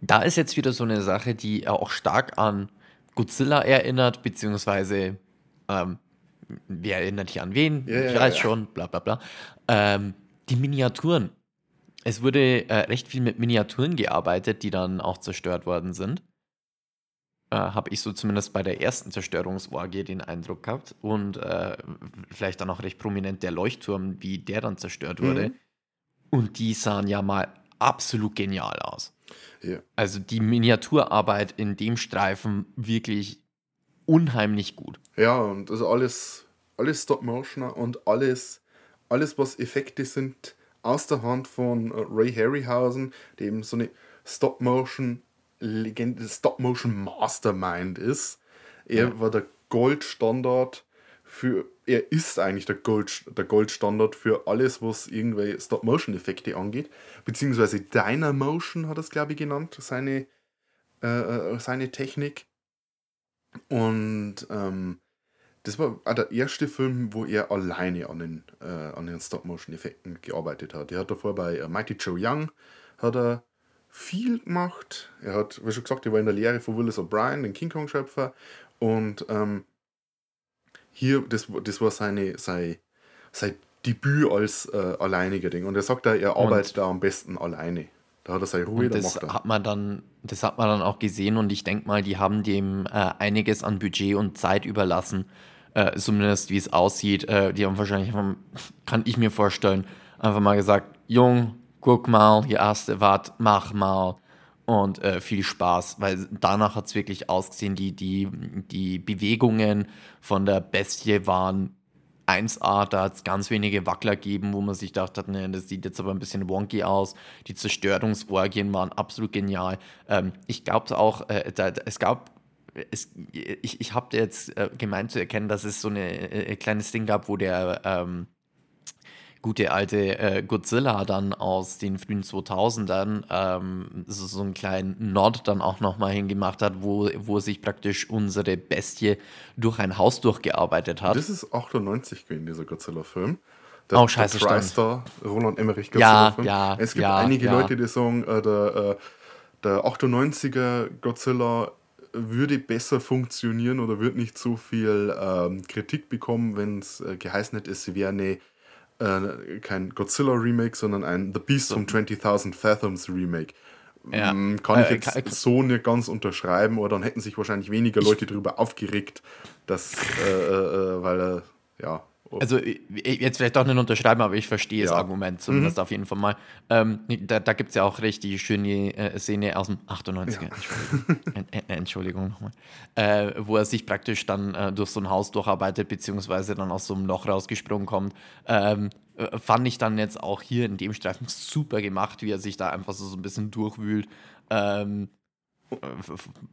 Da ist jetzt wieder so eine Sache, die auch stark an Godzilla erinnert, beziehungsweise ähm, wer erinnert hier an wen? Ja, ich ja, weiß ja. schon, bla bla bla. Ähm, die Miniaturen. Es wurde äh, recht viel mit Miniaturen gearbeitet, die dann auch zerstört worden sind. Äh, Habe ich so zumindest bei der ersten Zerstörungsorgie den Eindruck gehabt. Und äh, vielleicht dann auch recht prominent der Leuchtturm, wie der dann zerstört wurde. Mhm. Und die sahen ja mal absolut genial aus. Ja. Also die Miniaturarbeit in dem Streifen wirklich unheimlich gut. Ja, und also alles, alles Stop-Motion und alles, alles, was Effekte sind, aus der Hand von Ray Harryhausen, der eben so eine Stop-Motion Legende, Stop-Motion Mastermind ist. Er ja. war der Goldstandard für, er ist eigentlich der, Gold, der Goldstandard für alles, was irgendwelche Stop-Motion-Effekte angeht. Beziehungsweise Dynamotion hat er es, glaube ich, genannt, seine, äh, äh, seine Technik. Und ähm, das war auch der erste Film, wo er alleine an den, äh, den Stop-Motion-Effekten gearbeitet hat. Er hat davor bei äh, Mighty Joe Young hat er viel gemacht. Er hat, wie schon gesagt, er war in der Lehre von Willis O'Brien, den King Kong-Schöpfer. Und ähm, hier, das, das war seine, sein, sein Debüt als äh, alleiniger Ding. Und er sagt da, er arbeitet und, da am besten alleine. Da hat er seine Ruhe, da macht er. Hat man dann, das hat man dann auch gesehen und ich denke mal, die haben dem äh, einiges an Budget und Zeit überlassen. Äh, zumindest wie es aussieht. Äh, die haben wahrscheinlich, kann ich mir vorstellen, einfach mal gesagt: Jung, guck mal, hier erste Wart, mach mal und äh, viel Spaß, weil danach hat es wirklich ausgesehen, die, die, die Bewegungen von der Bestie waren 1A, da hat es ganz wenige Wackler gegeben, wo man sich dachte, ne, das sieht jetzt aber ein bisschen wonky aus. Die Zerstörungsorgien waren absolut genial. Ähm, ich glaube auch, äh, da, es gab es, ich, ich habe jetzt äh, gemeint zu erkennen, dass es so ein äh, kleines Ding gab, wo der ähm, gute alte äh, Godzilla dann aus den frühen 2000ern ähm, so, so einen kleinen Nod dann auch nochmal hingemacht hat, wo, wo sich praktisch unsere Bestie durch ein Haus durchgearbeitet hat. Das ist 98 gewesen, dieser Godzilla-Film. Der, oh, scheiße, der TriStar, Roland Emmerich Godzilla-Film. Ja, ja, Es gibt ja, einige ja. Leute, die sagen, äh, der, äh, der 98er Godzilla würde besser funktionieren oder wird nicht so viel ähm, Kritik bekommen, wenn es äh, geheißen hätte, es wäre eine, äh, kein Godzilla-Remake, sondern ein The Beast from 20.000 Fathoms Remake. Ja. Mm, Kann ich Äh, jetzt kann- so nicht ganz unterschreiben, oder dann hätten sich wahrscheinlich weniger Leute darüber aufgeregt, dass, äh, äh, äh, weil er, ja. Also jetzt vielleicht auch nicht unterschreiben, aber ich verstehe das Ja. Argument zumindest auf jeden Fall mal. Ähm, da da gibt es ja auch richtig schöne äh, Szene aus dem 98er, Entschuldigung, Ent- Ent- Entschuldigung nochmal, äh, wo er sich praktisch dann äh, durch so ein Haus durcharbeitet, beziehungsweise dann aus so einem Loch rausgesprungen kommt. Ähm, äh, fand ich dann jetzt auch hier in dem Streifen super gemacht, wie er sich da einfach so, so ein bisschen durchwühlt. Ähm, äh,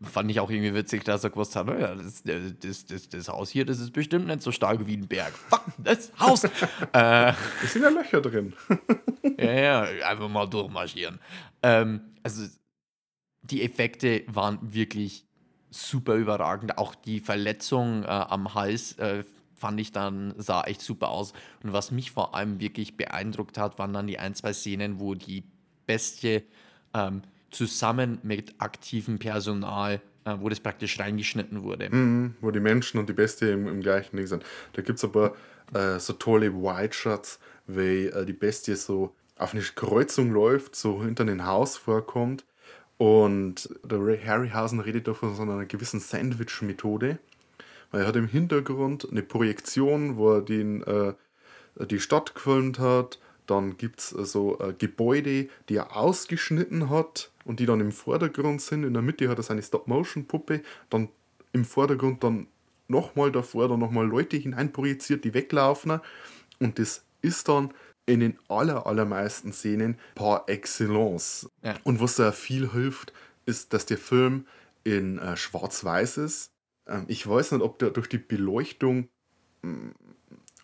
fand ich auch irgendwie witzig, dass er gewusst hat, naja, das, das, das, das Haus hier, das ist bestimmt nicht so stark wie ein Berg. Fuck, das Haus! äh, Es sind ja Löcher drin. ja, ja, einfach mal durchmarschieren. Ähm, also, die Effekte waren wirklich super überragend. Auch die Verletzung äh, am Hals äh, fand ich dann, sah echt super aus. Und was mich vor allem wirklich beeindruckt hat, waren dann die ein, zwei Szenen, wo die Bestie ähm, zusammen mit aktivem Personal, äh, wo das praktisch reingeschnitten wurde. Mhm, wo die Menschen und die Bestie im, im gleichen Ding sind. Da gibt es aber äh, so tolle White-Shots, wie äh, die Bestie so auf eine Kreuzung läuft, so hinter ein Haus vorkommt. Und der Ray Harryhausen redet da von so einer gewissen Sandwich-Methode. Weil er hat im Hintergrund eine Projektion, wo er den, äh, die Stadt gefilmt hat. Dann gibt es so äh, Gebäude, die er ausgeschnitten hat und die dann im Vordergrund sind. In der Mitte hat er seine Stop-Motion-Puppe. Dann im Vordergrund dann nochmal davor, dann nochmal Leute hineinprojiziert, die weglaufen. Und das ist dann in den aller, allermeisten Szenen par excellence. Ja. Und was da viel hilft, ist, dass der Film in äh, Schwarz-Weiß ist. Ähm, ich weiß nicht, ob der durch die Beleuchtung, mh,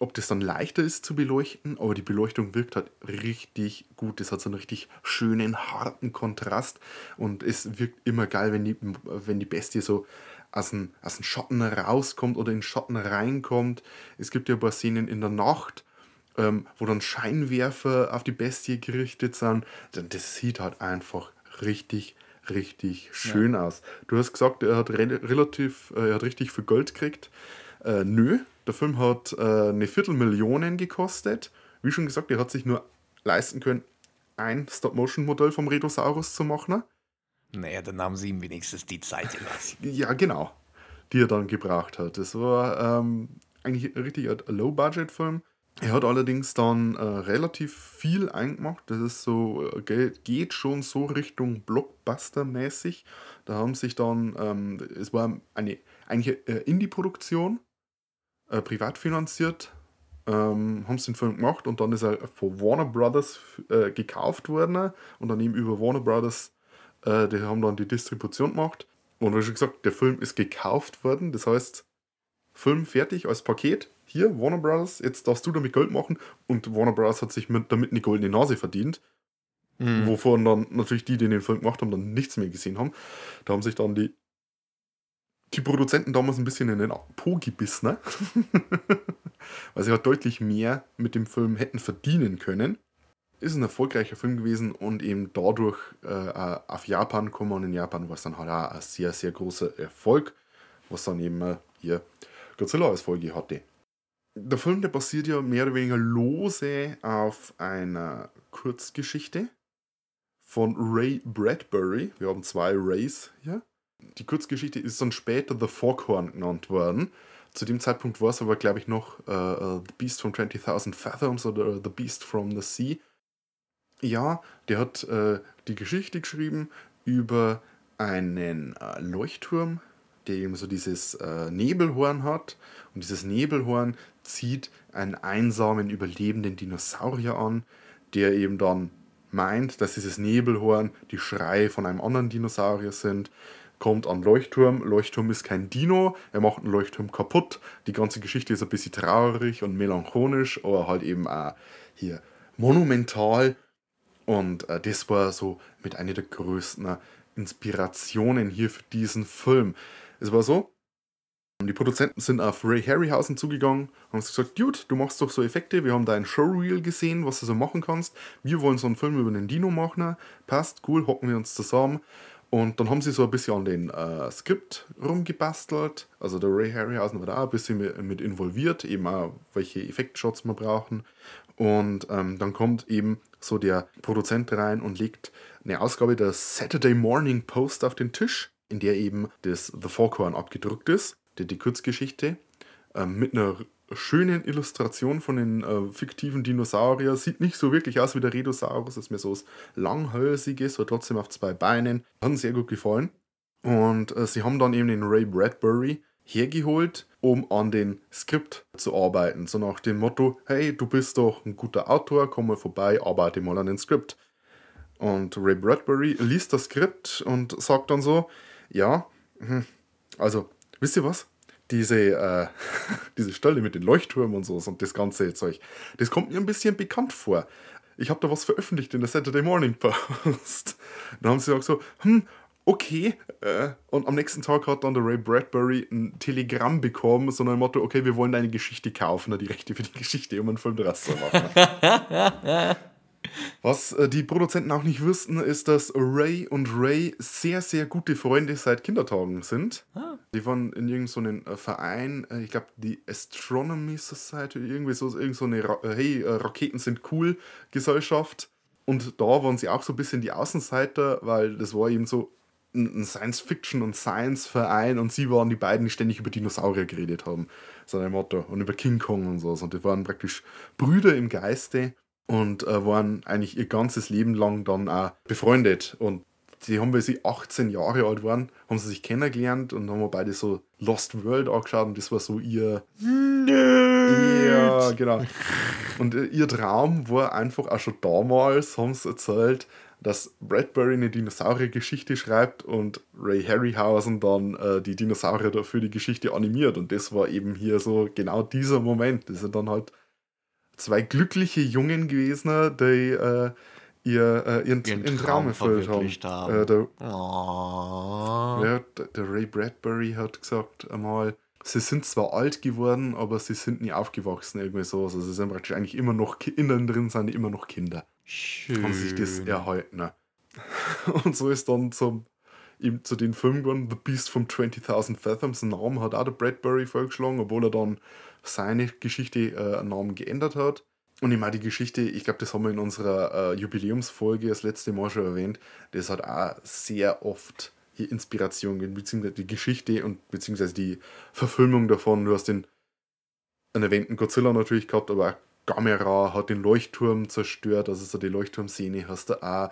ob das dann leichter ist zu beleuchten, aber die Beleuchtung wirkt halt richtig gut. Es hat so einen richtig schönen, harten Kontrast und es wirkt immer geil, wenn die, wenn die Bestie so aus dem, aus dem Schatten rauskommt oder in den Schatten reinkommt. Es gibt ja ein paar Szenen in der Nacht, ähm, wo dann Scheinwerfer auf die Bestie gerichtet sind. Das sieht halt einfach richtig, richtig schön aus. Du hast gesagt, er hat re relativ, äh, er hat richtig viel Geld gekriegt. Äh, nö, der Film hat äh, eine Viertelmillion gekostet. Wie schon gesagt, er hat sich nur leisten können, ein Stop-Motion-Modell vom Redosaurus zu machen. Naja, dann haben sie ihm wenigstens die Zeit gelassen. Ja, genau. Die er dann gebraucht hat. Das war ähm, eigentlich richtig ein Low-Budget-Film. Er hat allerdings dann äh, relativ viel eingemacht. Das ist so, äh, geht, geht schon so Richtung Blockbuster-mäßig. Da haben sich dann, ähm, es war eine eigentlich äh, Indie-Produktion, äh, privat finanziert, ähm, haben sie den Film gemacht und dann ist er von Warner Brothers äh, gekauft worden und dann eben über Warner Brothers, äh, die haben dann die Distribution gemacht. Und wie schon gesagt, der Film ist gekauft worden, das heißt, Film fertig als Paket. Hier, Warner Brothers, jetzt darfst du damit Geld machen. Und Warner Brothers hat sich mit, damit eine goldene Nase verdient. Mhm. Wovon dann natürlich die, die den Film gemacht haben, dann nichts mehr gesehen haben. Da haben sich dann die, die Produzenten damals ein bisschen in den Po gebissen. Ne? Weil sie halt deutlich mehr mit dem Film hätten verdienen können. Ist ein erfolgreicher Film gewesen und eben dadurch äh, auf Japan gekommen. Und in Japan war es dann halt auch ein sehr, sehr großer Erfolg, was dann eben äh, hier Godzilla als Folge hatte. Der Film, der basiert ja mehr oder weniger lose auf einer Kurzgeschichte von Ray Bradbury. Wir haben zwei Rays hier. Die Kurzgeschichte ist dann später The Foghorn genannt worden. Zu dem Zeitpunkt war es aber, glaube ich, noch äh, äh, The Beast from 20.000 Fathoms oder The Beast from the Sea. Ja, der hat äh, die Geschichte geschrieben über einen äh, Leuchtturm, der eben so dieses äh, Nebelhorn hat. Und dieses Nebelhorn zieht einen einsamen, überlebenden Dinosaurier an, der eben dann meint, dass dieses Nebelhorn die Schreie von einem anderen Dinosaurier sind. Kommt an Leuchtturm. Leuchtturm ist kein Dino, er macht einen Leuchtturm kaputt. Die ganze Geschichte ist ein bisschen traurig und melancholisch, aber halt eben auch hier monumental. Und äh, das war so mit einer der größten Inspirationen hier für diesen Film. Es war so, die Produzenten sind auf Ray Harryhausen zugegangen und haben gesagt, Dude, du machst doch so Effekte, wir haben dein Showreel gesehen, was du so machen kannst. Wir wollen so einen Film über einen Dino machen. Passt, cool, hocken wir uns zusammen. Und dann haben sie so ein bisschen an den äh, Skript rumgebastelt. Also der Ray Harryhausen war da auch ein bisschen mit, involviert, eben auch welche Effektshots wir brauchen. Und ähm, dann kommt eben so der Produzent rein und legt eine Ausgabe der Saturday Morning Post auf den Tisch, in der eben das The Foghorn abgedruckt ist die, die Kurzgeschichte, äh, mit einer schönen Illustration von den äh, fiktiven Dinosauriern. Sieht nicht so wirklich aus wie der Redosaurus, ist mir so was Langhölziges, so trotzdem auf zwei Beinen. Hat sehr gut gefallen. Und äh, sie haben dann eben den Ray Bradbury hergeholt, um an den Skript zu arbeiten. So nach dem Motto, hey, du bist doch ein guter Autor, komm mal vorbei, arbeite mal an den Skript. Und Ray Bradbury liest das Skript und sagt dann so, ja, hm, also wisst ihr was? Diese, äh, diese Stelle mit den Leuchtturmen und so und das ganze Zeug, das kommt mir ein bisschen bekannt vor. Ich habe da was veröffentlicht in der Saturday Morning Post. Dann haben sie auch so, hm, okay. Äh, und am nächsten Tag hat dann der Ray Bradbury ein Telegramm bekommen, so ein Motto, okay, wir wollen deine Geschichte kaufen, die Rechte für die Geschichte, um einen Film draus zu machen. Was äh, die Produzenten auch nicht wussten, ist, dass Ray und Ray sehr, sehr gute Freunde seit Kindertagen sind. Ah. Die waren in irgendeinem so Verein, äh, ich glaube die Astronomy Society, irgendwie so, irgend so eine äh, Hey, Raketen sind cool Gesellschaft. Und da waren sie auch so ein bisschen die Außenseiter, weil das war eben so ein Science-Fiction- und Science-Verein und sie waren die beiden, die ständig über Dinosaurier geredet haben. So ein Motto. Und über King Kong und so. Und die waren praktisch Brüder im Geiste und äh, waren eigentlich ihr ganzes Leben lang dann auch befreundet. Und sie haben, weil sie 18 Jahre alt waren, haben sie sich kennengelernt und haben beide so Lost World angeschaut und das war so ihr. Nerd. Ja, genau. Und äh, ihr Traum war einfach auch schon damals, haben sie erzählt, dass Bradbury eine Dinosaurier-Geschichte schreibt und Ray Harryhausen dann äh, die Dinosaurier dafür die Geschichte animiert. Und das war eben hier so genau dieser Moment. Das sind dann halt zwei glückliche Jungen gewesen, die äh, ihr, äh, ihren, ihren, ihren Traum erfüllt haben. Äh, der, oh. ja, der, Ray Bradbury hat gesagt einmal, sie sind zwar alt geworden, aber sie sind nie aufgewachsen, irgendwie so. Also sie sind praktisch eigentlich immer noch, innen drin sind immer noch Kinder. Schön. Haben sich das erhalten. Und so ist dann zum, eben zu den Filmen gegangen, The Beast from 20.000 Fathoms, einen Namen hat auch der Bradbury vorgeschlagen, obwohl er dann seine Geschichte äh, Namen geändert hat. Und ich meine, die Geschichte, ich glaube, das haben wir in unserer äh, Jubiläumsfolge das letzte Mal schon erwähnt, das hat auch sehr oft hier Inspiration beziehungsweise die Geschichte und beziehungsweise die Verfilmung davon. Du hast den einen erwähnten Godzilla natürlich gehabt, aber auch Gamera hat den Leuchtturm zerstört, also so die Leuchtturmszene hast du auch.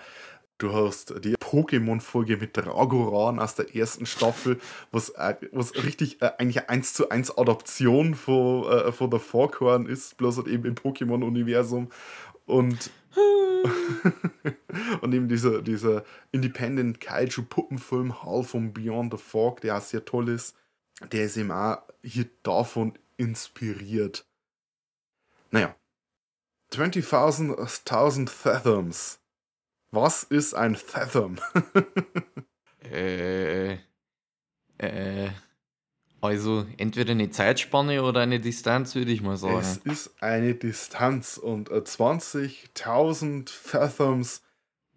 Du hast die Pokémon-Folge mit Dragoran aus der ersten Staffel, was, äh, was richtig äh, eigentlich eine 1 zu 1 Adaption von, äh, von der Foghorn ist, bloß halt eben im Pokémon-Universum. Und, und eben dieser, dieser Independent Kaiju-Puppenfilm Hall from Beyond the Fog, der auch sehr toll ist, der ist eben auch hier davon inspiriert. Naja. 20.000 Fathoms was ist ein Fathom? äh, äh, also entweder eine Zeitspanne oder eine Distanz, würde ich mal sagen. Es ist eine Distanz und 20.000 äh, Fathoms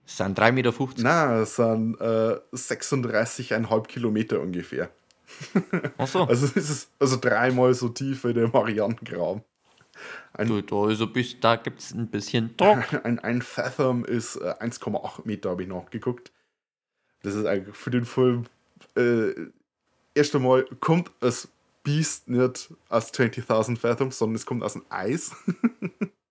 sind 3,50 Meter. Nein, es sind äh, 36,5 Kilometer ungefähr. Ach so. Also es ist also dreimal so tief wie der Marianengraben. Ein, du, da, also bis, da gibt es ein bisschen Druck. Ein, ein Fathom ist äh, 1,8 Meter, habe ich nachgeguckt. Das ist eigentlich für den Film. Äh, erst einmal kommt das Beast nicht aus 20.000 Fathoms, sondern es kommt aus dem Eis.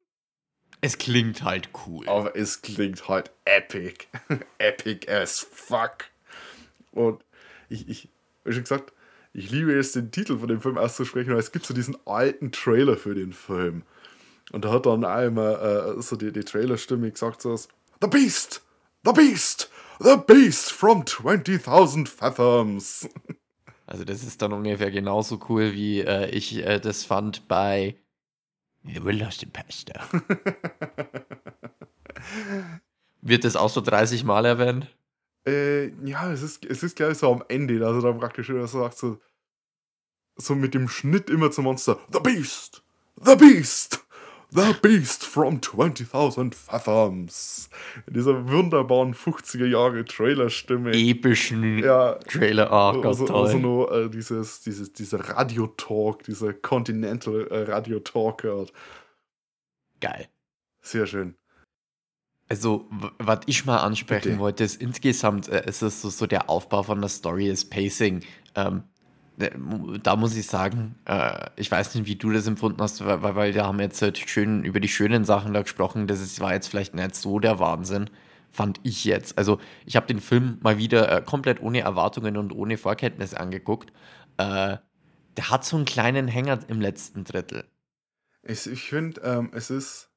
es klingt halt cool. Aber es klingt halt epic. epic as fuck. Und ich, ich, wie schon gesagt, ich liebe es, den Titel von dem Film auszusprechen, weil es gibt so diesen alten Trailer für den Film. Und da hat dann einmal äh, so die, die Trailerstimme gesagt so The Beast! The Beast! The Beast from 20.000 Fathoms. Also das ist dann ungefähr genauso cool, wie äh, ich äh, das fand bei The Will Lost in Pasta. Wird das auch so 30 Mal erwähnt? Äh, ja, es ist, es ist glaube ich so am Ende, also da praktisch wieder sagt so, so mit dem Schnitt immer zum Monster, The Beast, The Beast, The Beast from 20.000 Fathoms. In dieser wunderbaren 50er Jahre Trailer-Stimme. Epischen ja, Trailer, Gott, also, toll. Also nur äh, dieses, dieses, dieser Radio-Talk, dieser Continental äh, Radio-Talk. Geil. Sehr schön. Also, was ich mal ansprechen Bitte. wollte, ist insgesamt, äh, ist es so, so der Aufbau von der Story, das Pacing. Ähm, da muss ich sagen, äh, ich weiß nicht, wie du das empfunden hast, weil, weil wir haben jetzt halt schön über die schönen Sachen da gesprochen. Das ist, war jetzt vielleicht nicht so der Wahnsinn, fand ich jetzt. Also, ich habe den Film mal wieder äh, komplett ohne Erwartungen und ohne Vorkenntnis angeguckt. Äh, der hat so einen kleinen Hänger im letzten Drittel. Ich, ich finde, ähm, es ist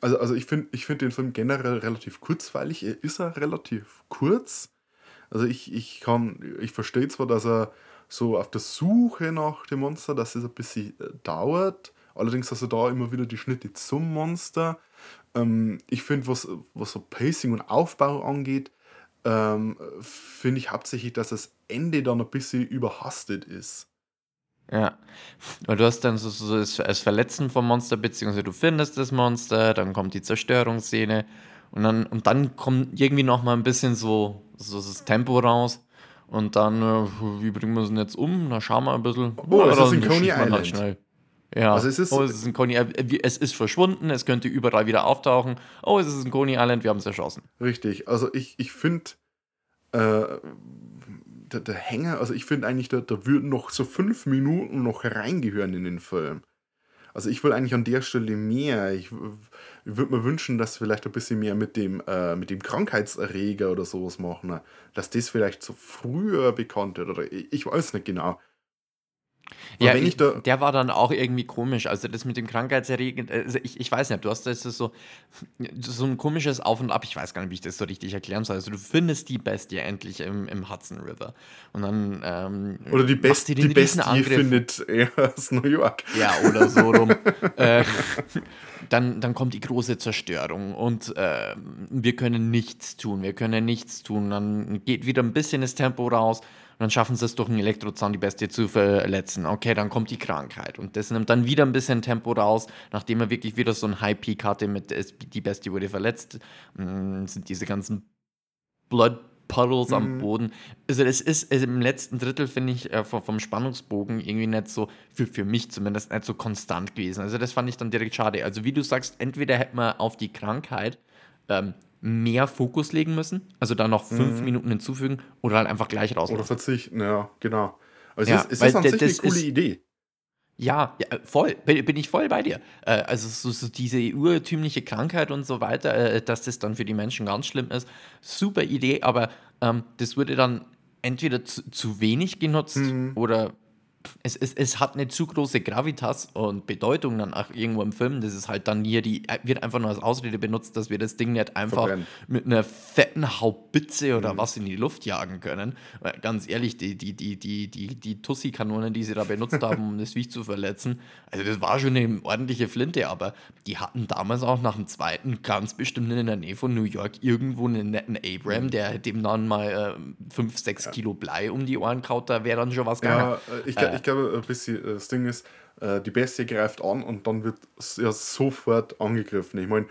also, also ich finde ich find den Film generell relativ kurzweilig. Er ist er relativ kurz. Also ich, ich kann, ich verstehe zwar, dass er so auf der Suche nach dem Monster, dass es ein bisschen äh, dauert. Allerdings hast du da immer wieder die Schnitte zum Monster. Ähm, ich finde, was, was so Pacing und Aufbau angeht, ähm, finde ich hauptsächlich, dass das Ende dann ein bisschen überhastet ist. Ja. Und du hast dann so, so das, das Verletzen vom Monster, beziehungsweise du findest das Monster, dann kommt die Zerstörungsszene und dann, und dann kommt irgendwie noch mal ein bisschen so, so das Tempo raus. Und dann, äh, wie bringen wir es denn jetzt um? Na, schauen wir ein bisschen. Oh, es ist in Coney Island. Halt schnell. Ja, also es ist, oh, es ist in Coney Es ist verschwunden, es könnte überall wieder auftauchen. Oh, es ist in Coney Island, wir haben es erschossen. Richtig, also ich, ich finde, äh, der, der Hänger, also ich finde eigentlich, da, da würden noch so fünf Minuten noch reingehören in den Film. Also ich will eigentlich an der Stelle mehr. Ich, würde mir wünschen, dass vielleicht ein bisschen mehr mit dem, äh, mit dem Krankheitserreger oder sowas machen. Dass das vielleicht so früher bekannt wird. Oder ich, ich weiß nicht genau. Ja, ich, da der war dann auch irgendwie komisch. Also das mit dem Krankheitserregend, also ich, ich weiß nicht, du hast das so, so ein komisches Auf und Ab, ich weiß gar nicht, wie ich das so richtig erklären soll. Also du findest die Bestie endlich im, im Hudson River. Und dann ähm, Oder die, Best, die Bestie findet er aus New York. Ja, oder so rum. äh, dann, dann kommt die große Zerstörung und äh, wir können nichts tun, wir können nichts tun. Dann geht wieder ein bisschen das Tempo raus dann schaffen sie es durch einen Elektrozahn die Bestie zu verletzen. Okay, dann kommt die Krankheit. Und das nimmt dann wieder ein bisschen Tempo raus, nachdem er wirklich wieder so einen High Peak hatte mit die Bestie wurde verletzt. Mm, sind diese ganzen Blood Puddles mhm. am Boden. Also es ist also im letzten Drittel, finde ich, äh, vom Spannungsbogen irgendwie nicht so, für, für mich zumindest, nicht so konstant gewesen. Also das fand ich dann direkt schade. Also wie du sagst, entweder hätte man auf die Krankheit ähm, mehr Fokus legen müssen, also da noch fünf mhm. Minuten hinzufügen oder halt einfach gleich raus. Oder verzichten, ja, genau. Also ja, es ist, an sich eine coole Idee. Ja, ja, voll, bin ich voll bei dir. Äh, also so, so, diese urtümliche Krankheit und so weiter, äh, dass das dann für die Menschen ganz schlimm ist, super Idee, aber ähm, das wurde dann entweder zu, zu wenig genutzt mhm. oder es, es, es hat eine zu große Gravitas und Bedeutung dann auch irgendwo im Film. Das ist halt dann hier, die wird einfach nur als Ausrede benutzt, dass wir das Ding nicht einfach Verbrennen. mit einer fetten Haubitze oder mhm. was in die Luft jagen können. Weil ganz ehrlich, die, die, die, die, die, die Tussi-Kanonen, die sie da benutzt haben, um das Viech zu verletzen, also das war schon eine ordentliche Flinte, aber die hatten damals auch nach dem zweiten ganz bestimmt in der Nähe von New York irgendwo einen netten Abram, mhm. der dem dann mal 5, äh, 6 ja. Kilo Blei um die Ohren kaut, da wäre dann schon was gegangen. Ja, äh, ich, äh, ich glaube, ein bisschen äh, das Ding ist, äh, die Bestie greift an und dann wird ja sofort angegriffen. Ich meine,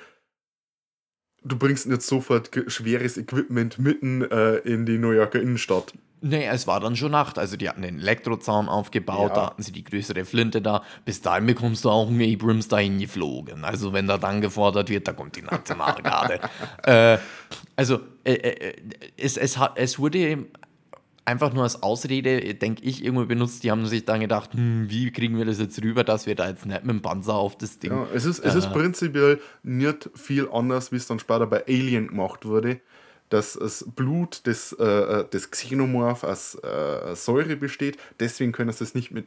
du bringst nicht sofort schweres Equipment mitten äh, in die New Yorker Innenstadt. Nee, es war dann schon Nacht. Also die hatten den Elektrozaun aufgebaut, ja. da hatten sie die größere Flinte da. Bis dahin bekommst du auch einen Abrams dahin geflogen. Also wenn da dann gefordert wird, da kommt die Nationalgarde. äh, also äh, äh, es, es, hat, es wurde einfach nur als Ausrede, denke ich, irgendwo benutzt. Die haben sich dann gedacht, hm, wie kriegen wir das jetzt rüber, dass wir da jetzt nicht mit dem Panzer auf das Ding. Ja, es ist, es äh, ist prinzipiell nicht viel anders, wie es dann später bei Alien gemacht wurde. Dass das Blut des, äh, äh des Xenomorph aus äh, Säure besteht. Deswegen können sie es nicht mit,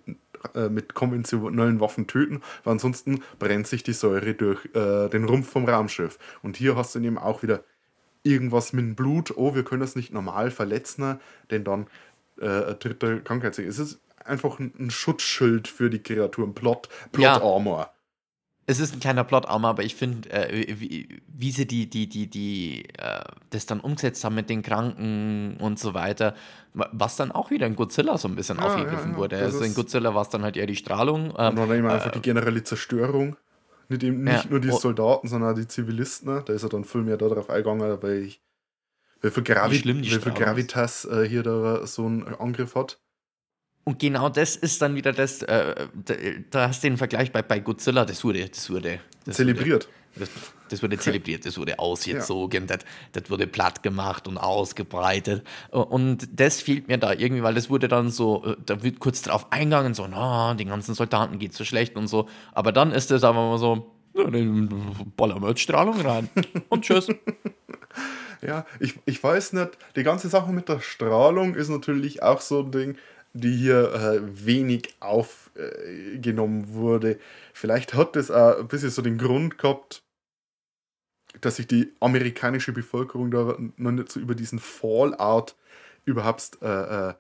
äh, mit konventionellen Waffen töten, weil ansonsten brennt sich die Säure durch äh, den Rumpf vom Raumschiff. Und hier hast du eben auch wieder irgendwas mit dem Blut, oh, wir können das nicht normal verletzen, denn dann äh, tritt der Krankheit. Es ist einfach ein, Schutzschild für die Kreaturen, Plot, Plot ja. Armor. Es ist ein kleiner Plot-Armor, aber ich finde, äh, wie, wie, sie die, die, die, die, äh, das dann umgesetzt haben mit den Kranken und so weiter, was dann auch wieder in Godzilla so ein bisschen ja, aufgegriffen ja, wurde. Also in Godzilla war es dann halt eher die Strahlung. Ähm, und dann eben einfach die generelle Zerstörung. Nicht, eben, nicht nur die oh. Soldaten, sondern auch die Zivilisten. Da ist er dann viel mehr darauf eingegangen, weil ich wie viel, Gravi wie viel Gravitas äh, hier da so einen Angriff hat. Und genau das ist dann wieder das, äh, da, da, hast du den Vergleich bei, bei Godzilla, das wurde, das wurde das zelebriert. Wurde, das, das, wurde zelebriert, das wurde ausgezogen, ja. das, das wurde platt gemacht und ausgebreitet. Und das fehlt mir da irgendwie, weil das wurde dann so, äh, da wird kurz drauf eingegangen, so, na, den ganzen Soldaten geht so schlecht und so. Aber dann ist es aber mal so, ballern wir Strahlung rein und tschüss. ja, ich, ich weiß nicht, die ganze Sache mit der Strahlung ist natürlich auch so ein Ding, die hier äh, wenig aufgenommen äh, wurde. Vielleicht hat das auch ein bisschen so den Grund gehabt, dass sich die amerikanische Bevölkerung da noch nicht so über diesen Fallout überhaupt äh, äh,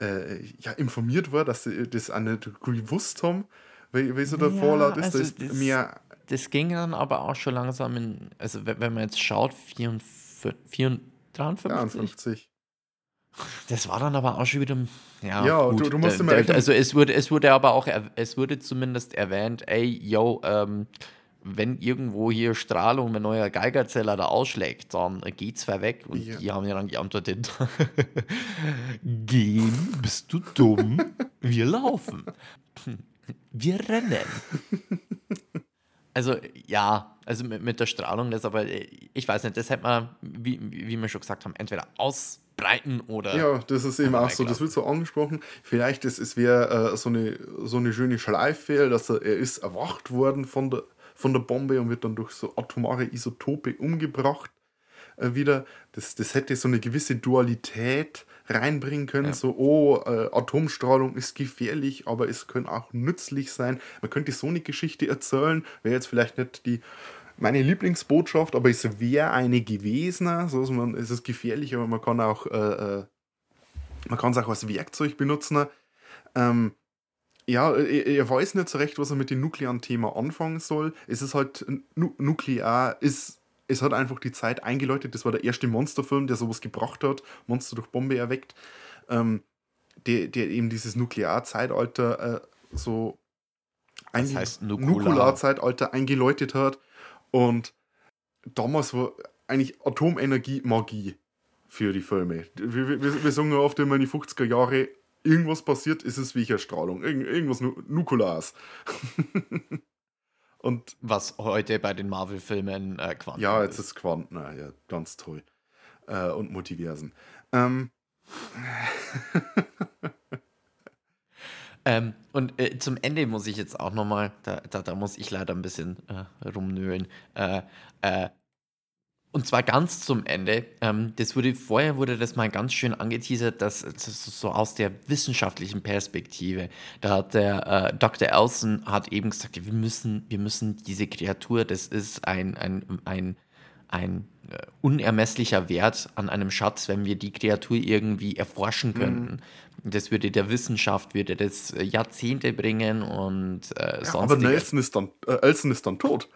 äh ja, informiert war, dass sie das auch nicht gewusst haben, wie, wie so der ja, Fallout ist. Also da ist mehr das ging dann aber auch schon langsam in, also wenn man jetzt schaut, 54, 53. 53. Das war dann aber auch schon wieder. Ja, ja gut. Du, du musst immer. Also es wurde, es wurde aber auch, es wurde zumindest erwähnt, ey, yo, ähm, wenn irgendwo hier Strahlung mit neuer Geigerzeller da ausschlägt, dann geht's zwar weg. Und ja. die haben ja dann geantwortet: Gehen, bist du dumm? Wir laufen. Wir rennen. Also ja, also mit, mit, der Strahlung, das aber, ich weiß nicht, das hätte man, wie, wie wir schon gesagt haben, entweder ausbreiten oder. Ja, das ist eben auch so, das wird so angesprochen. Vielleicht ist es wäre äh, so, eine, so eine schöne Schleife, dass er, er ist erwacht worden von der, von der Bombe und wird dann durch so atomare Isotope umgebracht äh, wieder. Das, das hätte so eine gewisse Dualität reinbringen können. Ja. So, oh, äh, Atomstrahlung ist gefährlich, aber es kann auch nützlich sein. Man könnte so eine Geschichte erzählen. Wäre jetzt vielleicht nicht die meine Lieblingsbotschaft, aber es wäre eine gewesen. So, also man, es ist gefährlich, aber man kann auch äh, äh man kann es auch als Werkzeug benutzen. Ähm, ja, er, er, weiß nicht so recht, was er mit dem nuklearen Thema anfangen soll. Es ist halt, nu nuklear ist es hat einfach die Zeit eingeläutet. Das war der erste Monsterfilm, der sowas gebracht hat. Monster durch Bombe erweckt. Ähm, der, der eben dieses Nuklearzeitalter äh, so das heißt Nukularzeitalter eingeläutet hat. Und damals war eigentlich Atomenergie Magie für die Filme. Wir, wir, wir sagen ja oft immer in die 50er Jahre, irgendwas passiert, ist es wie Strahlung. Irgend, irgendwas Nukulars. Und Was heute bei den Marvel-Filmen äh, Quanten Ja, jetzt ist, ist Quanten, ja, ganz toll. Äh, und Multiversen. Ähm. ähm, und äh, zum Ende muss ich jetzt auch nochmal, da, da, da muss ich leider ein bisschen äh, rumnölen. Und zwar ganz zum Ende. Ähm, das wurde vorher wurde das mal ganz schön angeteasert, dass, dass so aus der wissenschaftlichen Perspektive. Da hat der äh, Dr. Elson hat eben gesagt, wir müssen, wir müssen diese Kreatur, das ist ein, ein, ein, ein äh, unermesslicher Wert an einem Schatz, wenn wir die Kreatur irgendwie erforschen mhm. könnten. Mhm. Das würde der Wissenschaft, würde das äh, Jahrzehnte bringen und äh, ja, Aber Nelson ist dann, äh, Elson ist dann tot.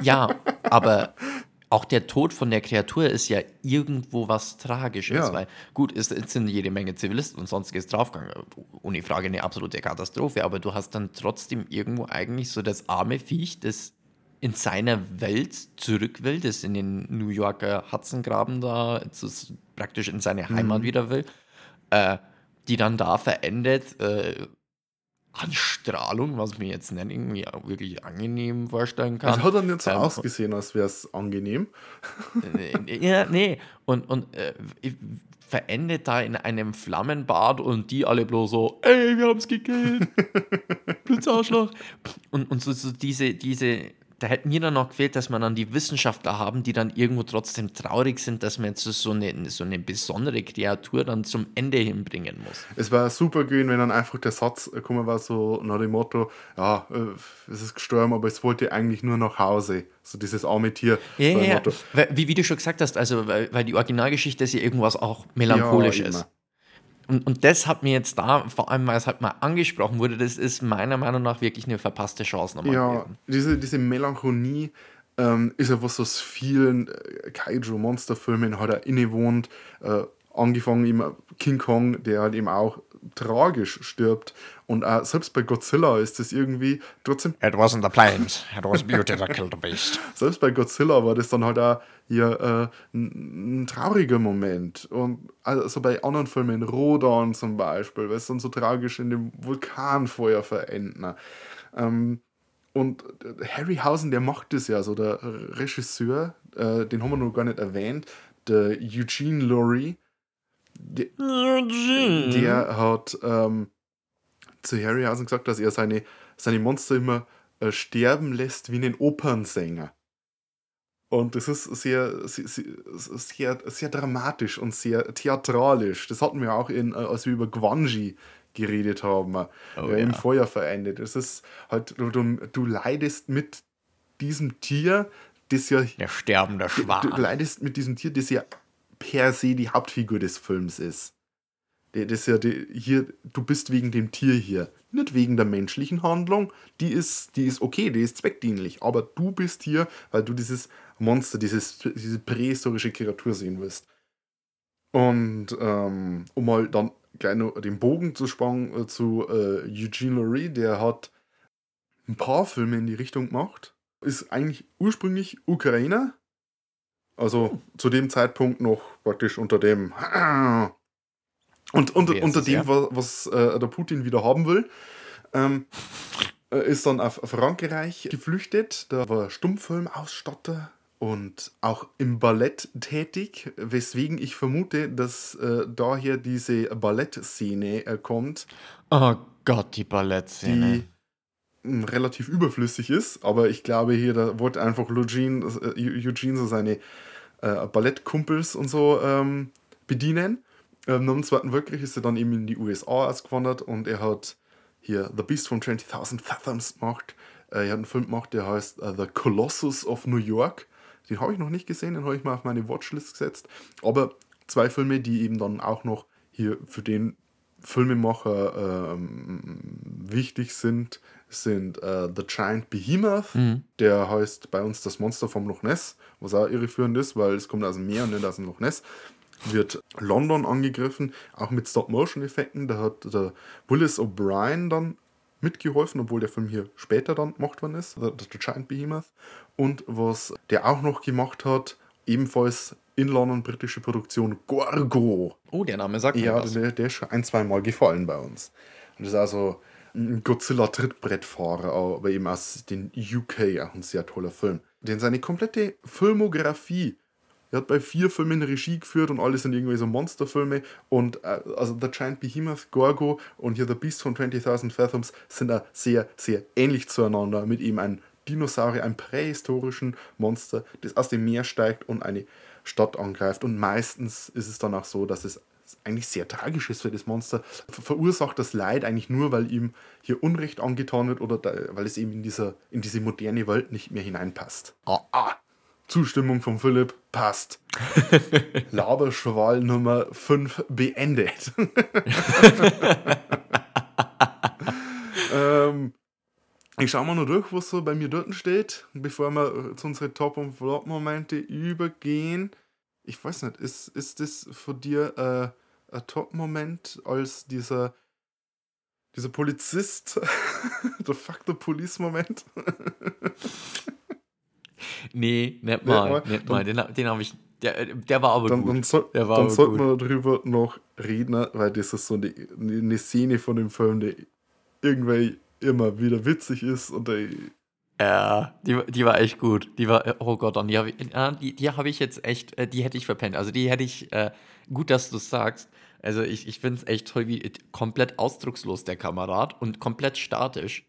ja, aber auch der Tod von der Kreatur ist ja irgendwo was Tragisches, ja. weil gut, es, es, sind jede Menge Zivilisten und sonstiges draufgegangen. Ohne Frage eine absolute Katastrophe, aber du hast dann trotzdem irgendwo eigentlich so das arme Viech, das in seiner Welt zurück will, das in den New Yorker Hudsongraben da praktisch in seine Heimat mhm. wieder will, äh, die dann da verendet. Äh, Anstrahlung, was mir jetzt nicht irgendwie wirklich angenehm vorstellen kann. Das hat dann nicht so ähm, ausgesehen, als wäre es angenehm. ja, nee. Und, und äh, verendet da in einem Flammenbad und die alle bloß so, ey, wir haben es gekillt. Blitzarschloch. und und so, so diese, diese, da hätte mir dann noch gefehlt, dass man dann die Wissenschaftler haben, die dann irgendwo trotzdem traurig sind, dass man jetzt so eine, so eine besondere Kreatur dann zum Ende hinbringen muss. Es war super gewesen, wenn dann einfach der Satz gekommen war, so nach dem Motto, ja, äh, es ist gestorben, aber es wollte eigentlich nur nach Hause. So dieses arme Tier. Ja, so ja, ja. Wie, wie du schon gesagt hast, also weil, weil die Originalgeschichte ist ja irgendwas auch melancholisches. immer. Und, und das hat mir jetzt da, vor allem weil es halt mal angesprochen wurde, das ist meiner Meinung nach wirklich eine verpasste Chance nochmal Ja, gewesen. diese, diese Melancholie ähm, ist ja was aus vielen äh, Kaiju-Monsterfilmen hat er innewohnt. Äh, angefangen eben King Kong, der halt eben auch tragisch stirbt. Und auch selbst bei Godzilla ist das irgendwie trotzdem, It wasn't the planes, it was beauty that killed the beast. selbst bei Godzilla war das dann halt auch hier äh, ein, ein trauriger Moment. Und also bei anderen Filmen, Rodan zum Beispiel, weil es dann so tragisch in dem Vulkanfeuer verenden. Ähm, und äh, Harryhausen, der macht das ja, so der Regisseur, äh, den haben wir noch gar nicht erwähnt, der Eugene Laurie, der, der hat ähm, zu Harryhausen gesagt, dass er seine, seine Monster immer äh, sterben lässt wie einen Opernsänger. Und das ist sehr, sehr, sehr, sehr dramatisch und sehr theatralisch. Das hatten wir auch, in, äh, als wir über Gwanji geredet haben, Oh, der im ja. Feuer verendet. Das ist halt, du, du, du leidest mit diesem Tier, das ja Der sterbende Du, du Schwan. leidest mit diesem Tier, das ja per se die Hauptfigur des Films ist. Das ja die, hier, du bist wegen dem Tier hier, nicht wegen der menschlichen Handlung. Die ist, die ist okay, die ist zweckdienlich. Aber du bist hier, weil du dieses Monster, dieses, diese prähistorische Kreatur sehen willst. Und ähm, um mal dann gleich noch den Bogen zu spannen äh, zu äh, Eugene Laurie, der hat ein paar Filme in die Richtung gemacht. Ist eigentlich ursprünglich Ukrainer. Also zu dem Zeitpunkt noch praktisch unter dem und unter, unter es, dem, ja? was, was äh, der Putin wieder haben will. Ähm, äh, ist dann auf Frankreich geflüchtet. Da war Stummfilmausstatter und auch im Ballett tätig, weswegen ich vermute, dass äh, daher diese Ballettszene äh, kommt, Oh Gott, die Ballettszene. die mh, relativ überflüssig ist. Aber ich glaube, hier da wollte einfach Eugene, äh, Eugene so seine äh, Ballettkumpels und so ähm, bedienen. Ähm, nach dem Zweiten Weltkrieg ist er dann eben in die USA ausgewandert und er hat hier The Beast from 20.000 Fathoms gemacht. Äh, er hat einen Film gemacht, der heißt äh, The Colossus of New York. Den habe ich noch nicht gesehen, den habe ich mal auf meine Watchlist gesetzt. Aber zwei Filme, die eben dann auch noch hier für den Filmemacher ähm, wichtig sind, sind äh, The Giant Behemoth, Mhm. der heißt bei uns das Monster vom Loch Ness, was auch irreführend ist, weil es kommt aus dem Meer und nicht aus dem Loch Ness. Wird London angegriffen, auch mit Stop-Motion-Effekten. Da hat der Willis O'Brien dann mitgeholfen, obwohl der Film hier später dann gemacht worden ist, The, The Giant Behemoth. Und was der auch noch gemacht hat, ebenfalls in London britische Produktion, Gorgo. Oh, der Name sagt mir Ja, was. der, der ist schon ein, zwei Mal gefallen bei uns. Und das ist also ein Godzilla-Trittbrettfahrer, aber eben aus den UK, auch ein sehr toller Film. Denn seine komplette Filmografie, er hat bei vier Filmen Regie geführt und alles sind irgendwie so Monsterfilme. Und äh, also The Giant Behemoth, Gorgo und hier The Beast von 20.000 Fathoms sind da sehr, sehr ähnlich zueinander. Mit ihm ein Dinosaurier, einem prähistorischen Monster, das aus dem Meer steigt und eine Stadt angreift. Und meistens ist es dann auch so, dass es eigentlich sehr tragisch ist für das Monster. Ver- Verursacht das Leid eigentlich nur, weil ihm hier Unrecht angetan wird oder da, weil es eben in, dieser, in diese moderne Welt nicht mehr hineinpasst. Ah, ah. Zustimmung von Philipp passt. Laberschwall Nummer 5 beendet. ähm, ich schaue mal noch durch, was so bei mir dort steht, bevor wir äh, zu unseren Top- und Flop-Momente übergehen. Ich weiß nicht, ist, ist das für dir äh, ein Top-Moment als dieser, dieser Polizist, der Fuck the Police-Moment? Nee, nicht mal. mal. Nicht mal. Den, den habe ich. Der, der war aber Dann, gut. dann, soll, Der war dann sollten wir darüber noch reden, weil das ist so eine, eine Szene von dem Film, die irgendwie immer wieder witzig ist und die, Ja, die, die war echt gut. Die war, oh Gott, und die habe ich, die, die habe ich jetzt echt, äh, die hätte ich verpennt. Also die hätte ich, äh, gut, dass du es sagst. Also ich, ich finde es echt toll, wie komplett ausdruckslos der Kamerad und komplett statisch.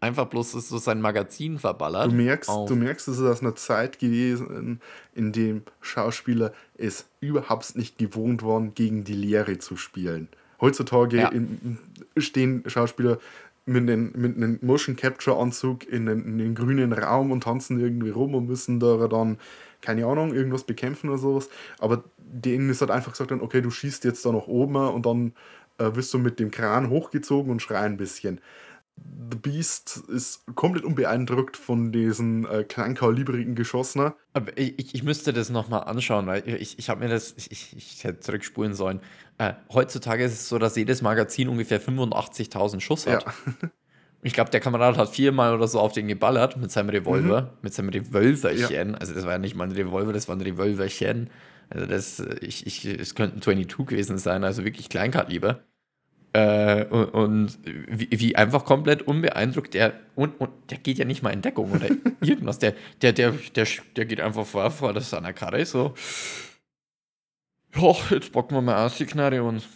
Einfach bloß so sein Magazin verballert. Du merkst, du merkst, es ist aus einer Zeit gewesen, in dem Schauspieler es überhaupt nicht gewohnt waren, gegen die Lehre zu spielen. Heutzutage ja. in, stehen Schauspieler mit einem, mit einem Motion Capture Anzug in einen, in einen grünen Raum und tanzen irgendwie rum und müssen da dann, keine Ahnung, irgendwas bekämpfen oder sowas. Aber denen ist halt einfach gesagt, okay, du schießt jetzt da nach oben und dann äh, wirst du mit dem Kran hochgezogen und schrei ein bisschen. The Beast ist komplett unbeeindruckt von diesen äh, kleinkalibrigen Geschossen. Aber ich, ich müsste das nochmal anschauen, weil ich, ich habe mir das, ich, ich hätte zurückspulen sollen. Äh, heutzutage ist es so, dass jedes Magazin ungefähr 85.000 Schuss hat. Ja. Ich glaube, der Kamerad hat viermal oder so auf den geballert mit seinem Revolver, mhm. mit seinem Revolverchen. Ja. Also das war ja nicht mal ein Revolver, das war ein Revolverchen. Also das, ich, ich, es könnten 22 gewesen sein, also wirklich Kleinkaliber. Äh, und, und wie, wie, einfach komplett unbeeindruckt, der, und, und der geht ja nicht mal in Deckung oder irgendwas. Der, der, der, der, der geht einfach vor, vor das seiner Karre so. Ja, jetzt packen wir mal aus die Knarre und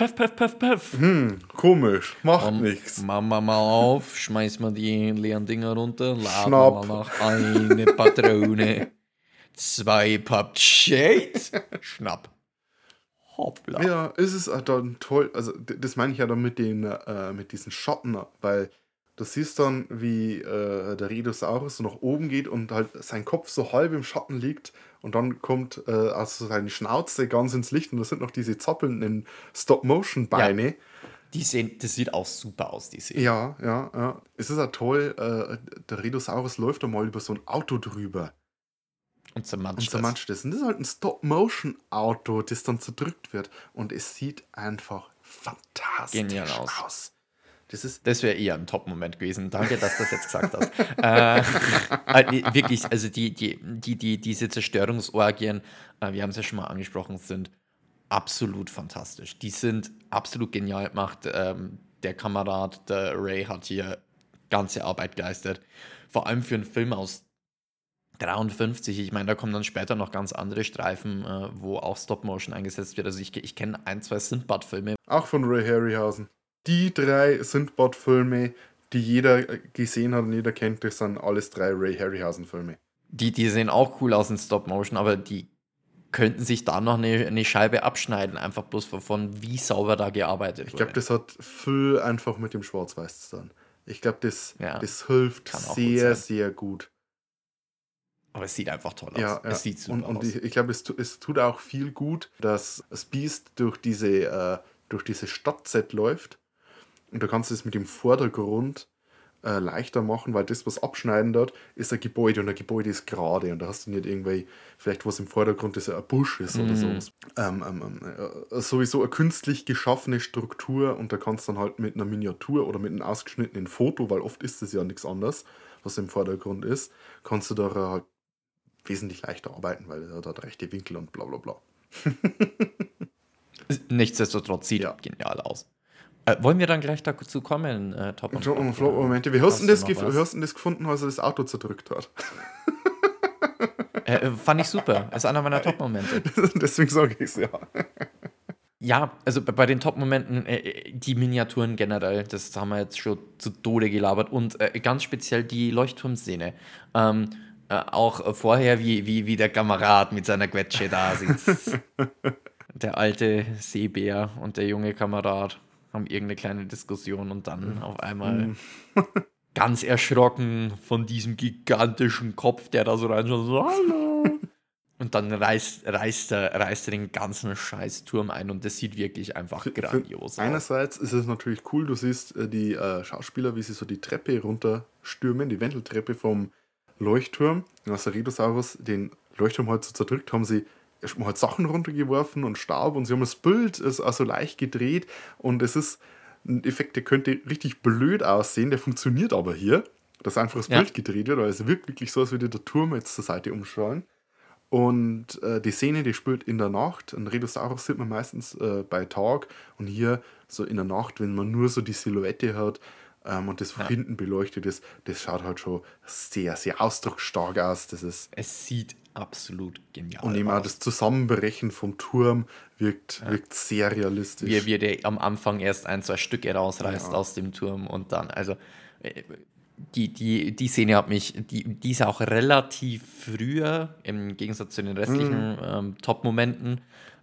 Peff, peff, peff, peff. Hm, komisch, macht um, nichts. Machen wir mal auf, schmeißen wir die leeren Dinger runter, laden wir mal nach eine Patrone, zwei Pub Schnapp. Hoppla. Ja, es ist dann toll. Also, das meine ich ja dann mit, den, äh, mit diesen Schotten, weil du siehst dann, wie äh, der Redosaurus so nach oben geht und halt sein Kopf so halb im Schatten liegt und dann kommt äh, also seine Schnauze ganz ins Licht und da sind noch diese zappelnden Stop-Motion-Beine. Ja. Die sehen, das sieht auch super aus, die Szene. Ja, ja, ja. Es ist ja toll, äh, der Redosaurus läuft da mal über so ein Auto drüber. Und zermatscht, und zermatscht es. Und das ist halt ein Stop-Motion-Auto, das dann zerdrückt wird. Und es sieht einfach fantastisch Genial aus. aus. Das, ist das wäre eher ein Top-Moment gewesen. Danke, dass du das jetzt gesagt hast. äh, äh wirklich, also die, die, die, die, diese Zerstörungsorgien, äh, wir haben es ja schon mal angesprochen, sind absolut fantastisch. Die sind absolut genial gemacht. Ähm, der Kamerad, der Ray, hat hier ganze Arbeit geleistet. Vor allem für einen Film aus 53, ich meine, da kommen dann später noch ganz andere Streifen, äh, wo auch Stop-Motion eingesetzt wird. Also ich, ich kenne ein, zwei Sindbad-Filme. Auch von Ray Harryhausen. Die drei Sindbad-Filme, die jeder gesehen hat und jeder kennt, das sind alles drei Ray Harryhausen-Filme. Die, die sehen auch cool aus in Stop-Motion, aber die könnten sich da noch eine, eine Scheibe abschneiden, einfach bloß von, wie sauber da gearbeitet wird. Ich glaube, das hat viel einfach mit dem Schwarz-Weiß zu tun. Ich glaube, das, ja, das hilft sehr, sehr gut. Aber es sieht einfach toll aus. Ja, es sieht super und, und aus. ich, ich glaube, es, es tut auch viel gut, dass das Beast durch diese, äh, durch diese Stadtset läuft. Und du kannst es mit dem Vordergrund äh, leichter machen, weil das, was abschneiden dort, ist ein Gebäude und ein Gebäude ist gerade und da hast du nicht irgendwie, vielleicht was im Vordergrund ist, ein Busch ist oder mm. sowas. Ähm, ähm, ähm, äh, sowieso eine künstlich geschaffene Struktur und da kannst du dann halt mit einer Miniatur oder mit einem ausgeschnittenen Foto, weil oft ist es ja nichts anderes, was im Vordergrund ist, kannst du da halt wesentlich leichter arbeiten, weil er hat rechte Winkel und bla bla bla. Nichtsdestotrotz sieht ja. genial aus. Äh, wollen wir dann gleich dazu kommen, äh, Top und Flop? Flop Momente. Wie hast, du das, hast du das gefunden, als er das Auto zerdrückt hat? äh, äh fand ich super. Das ist einer meiner Top-Momente. Deswegen sage ich es ja. Ja, also bei den Top-Momenten, äh, die Miniaturen generell, das haben wir jetzt schon zu Tode gelabert und äh, ganz speziell die Leuchtturmszene. Ähm, äh, auch vorher, wie, wie, wie der Kamerad mit seiner Quetsche da sitzt. der alte Seebär und der junge Kamerad haben irgendeine kleine Diskussion und dann auf einmal mhm. ganz erschrocken von diesem gigantischen Kopf, der da so reinschaut, so, hallo. Und dann reißt, reißt, er, reißt er den ganzen Scheißturm ein und das sieht wirklich einfach grandios aus. Einerseits ist es natürlich cool, du siehst äh, die äh, Schauspieler, wie sie so die Treppe runterstürmen, die Wendeltreppe vom Leuchtturm. Als der Redosaurus den Leuchtturm halt so zerdrückt, haben sie erstmal halt Sachen runtergeworfen und Staub und sie haben das Bild ist also leicht gedreht und es ist ein Effekt, der könnte richtig blöd aussehen, der funktioniert aber hier, dass einfach das ja. Bild gedreht wird, weil es wirkt wirklich so, als würde der Turm jetzt zur Seite umstrahlen. Und äh, die Szene, die spielt in der Nacht. Ein Redosaurus sieht man meistens äh, bei Tag und hier so in der Nacht, wenn man nur so die Silhouette hat, ähm, und das von ja. hinten beleuchtet ist, das schaut halt schon sehr, sehr ausdrucksstark aus. Das ist es sieht absolut genial Und eben auch das Zusammenbrechen vom Turm wirkt, ja. wirkt sehr realistisch. Wie, wie der am Anfang erst ein, zwei Stücke rausreißt ja. aus dem Turm und dann, also äh, die, die, die Szene hat mich, die, die ist auch relativ früher, im Gegensatz zu den restlichen mhm. ähm, Top-Momenten.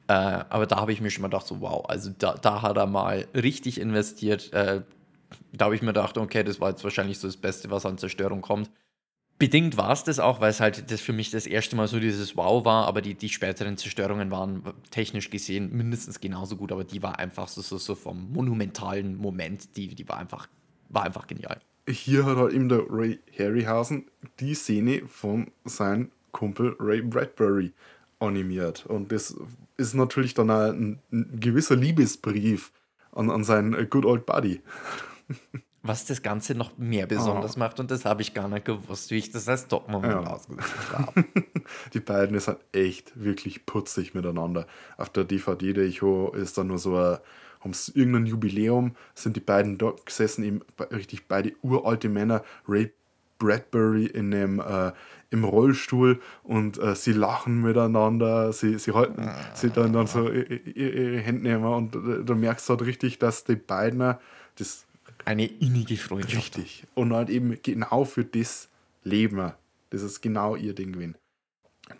Äh, aber da habe ich mir schon mal gedacht, so wow, also da, da hat er mal richtig investiert. Äh, da habe ich mir gedacht, okay, das war jetzt wahrscheinlich so das Beste, was an Zerstörung kommt. Bedingt war es das auch, weil es halt das für mich das erste Mal so dieses Wow war, aber die, die späteren Zerstörungen waren technisch gesehen mindestens genauso gut, aber die war einfach so, so, so vom monumentalen Moment, die, die war einfach, war einfach genial. Hier hat halt eben der Ray Harryhausen die Szene von seinem Kumpel Ray Bradbury animiert. Und das ist natürlich dann ein, ein gewisser Liebesbrief an, an seinen Good Old Buddy. Was das Ganze noch mehr besonders oh. macht und das habe ich gar nicht gewusst, wie ich das als Top-Moment ja. ausgesucht habe. die beiden sind echt wirklich putzig miteinander. Auf der DVD, die ich habe, ist dann nur so ein, haben irgendein Jubiläum, sind die beiden dort gesessen, eben richtig beide uralte Männer, Ray Bradbury in dem, äh, im Rollstuhl und äh, sie lachen miteinander, sie, sie halten ah. sie dann, dann so ihre, ihre Hände nehmen und äh, du merkst halt richtig, dass die beiden das eine innige Freundschaft. Richtig. Und halt eben genau für das leben Das ist genau ihr Ding gewesen.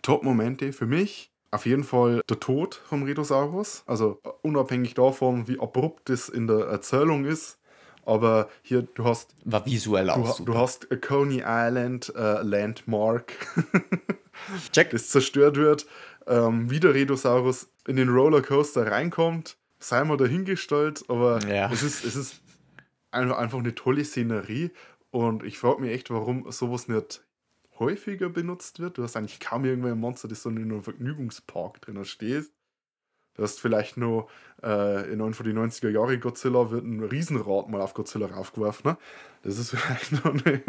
Top-Momente für mich auf jeden Fall der Tod vom Rhedosaurus. Also unabhängig davon, wie abrupt das in der Erzählung ist. Aber hier, du hast. War visuell auch. Du, super. du hast Coney Island äh, Landmark, Check. das zerstört wird. Ähm, wie der Rhedosaurus in den Rollercoaster reinkommt, sei mal dahingestellt, aber ja. es, ist, es ist einfach eine tolle Szenerie und ich frage mich echt, warum sowas nicht häufiger benutzt wird. Du hast eigentlich kaum irgendwelche Monster, das so in einem Vergnügungspark drin steht. Du hast vielleicht nur äh, in einem von den 90er Jahre Godzilla wird ein Riesenrad mal auf Godzilla raufgeworfen. Ne? Das ist vielleicht noch eine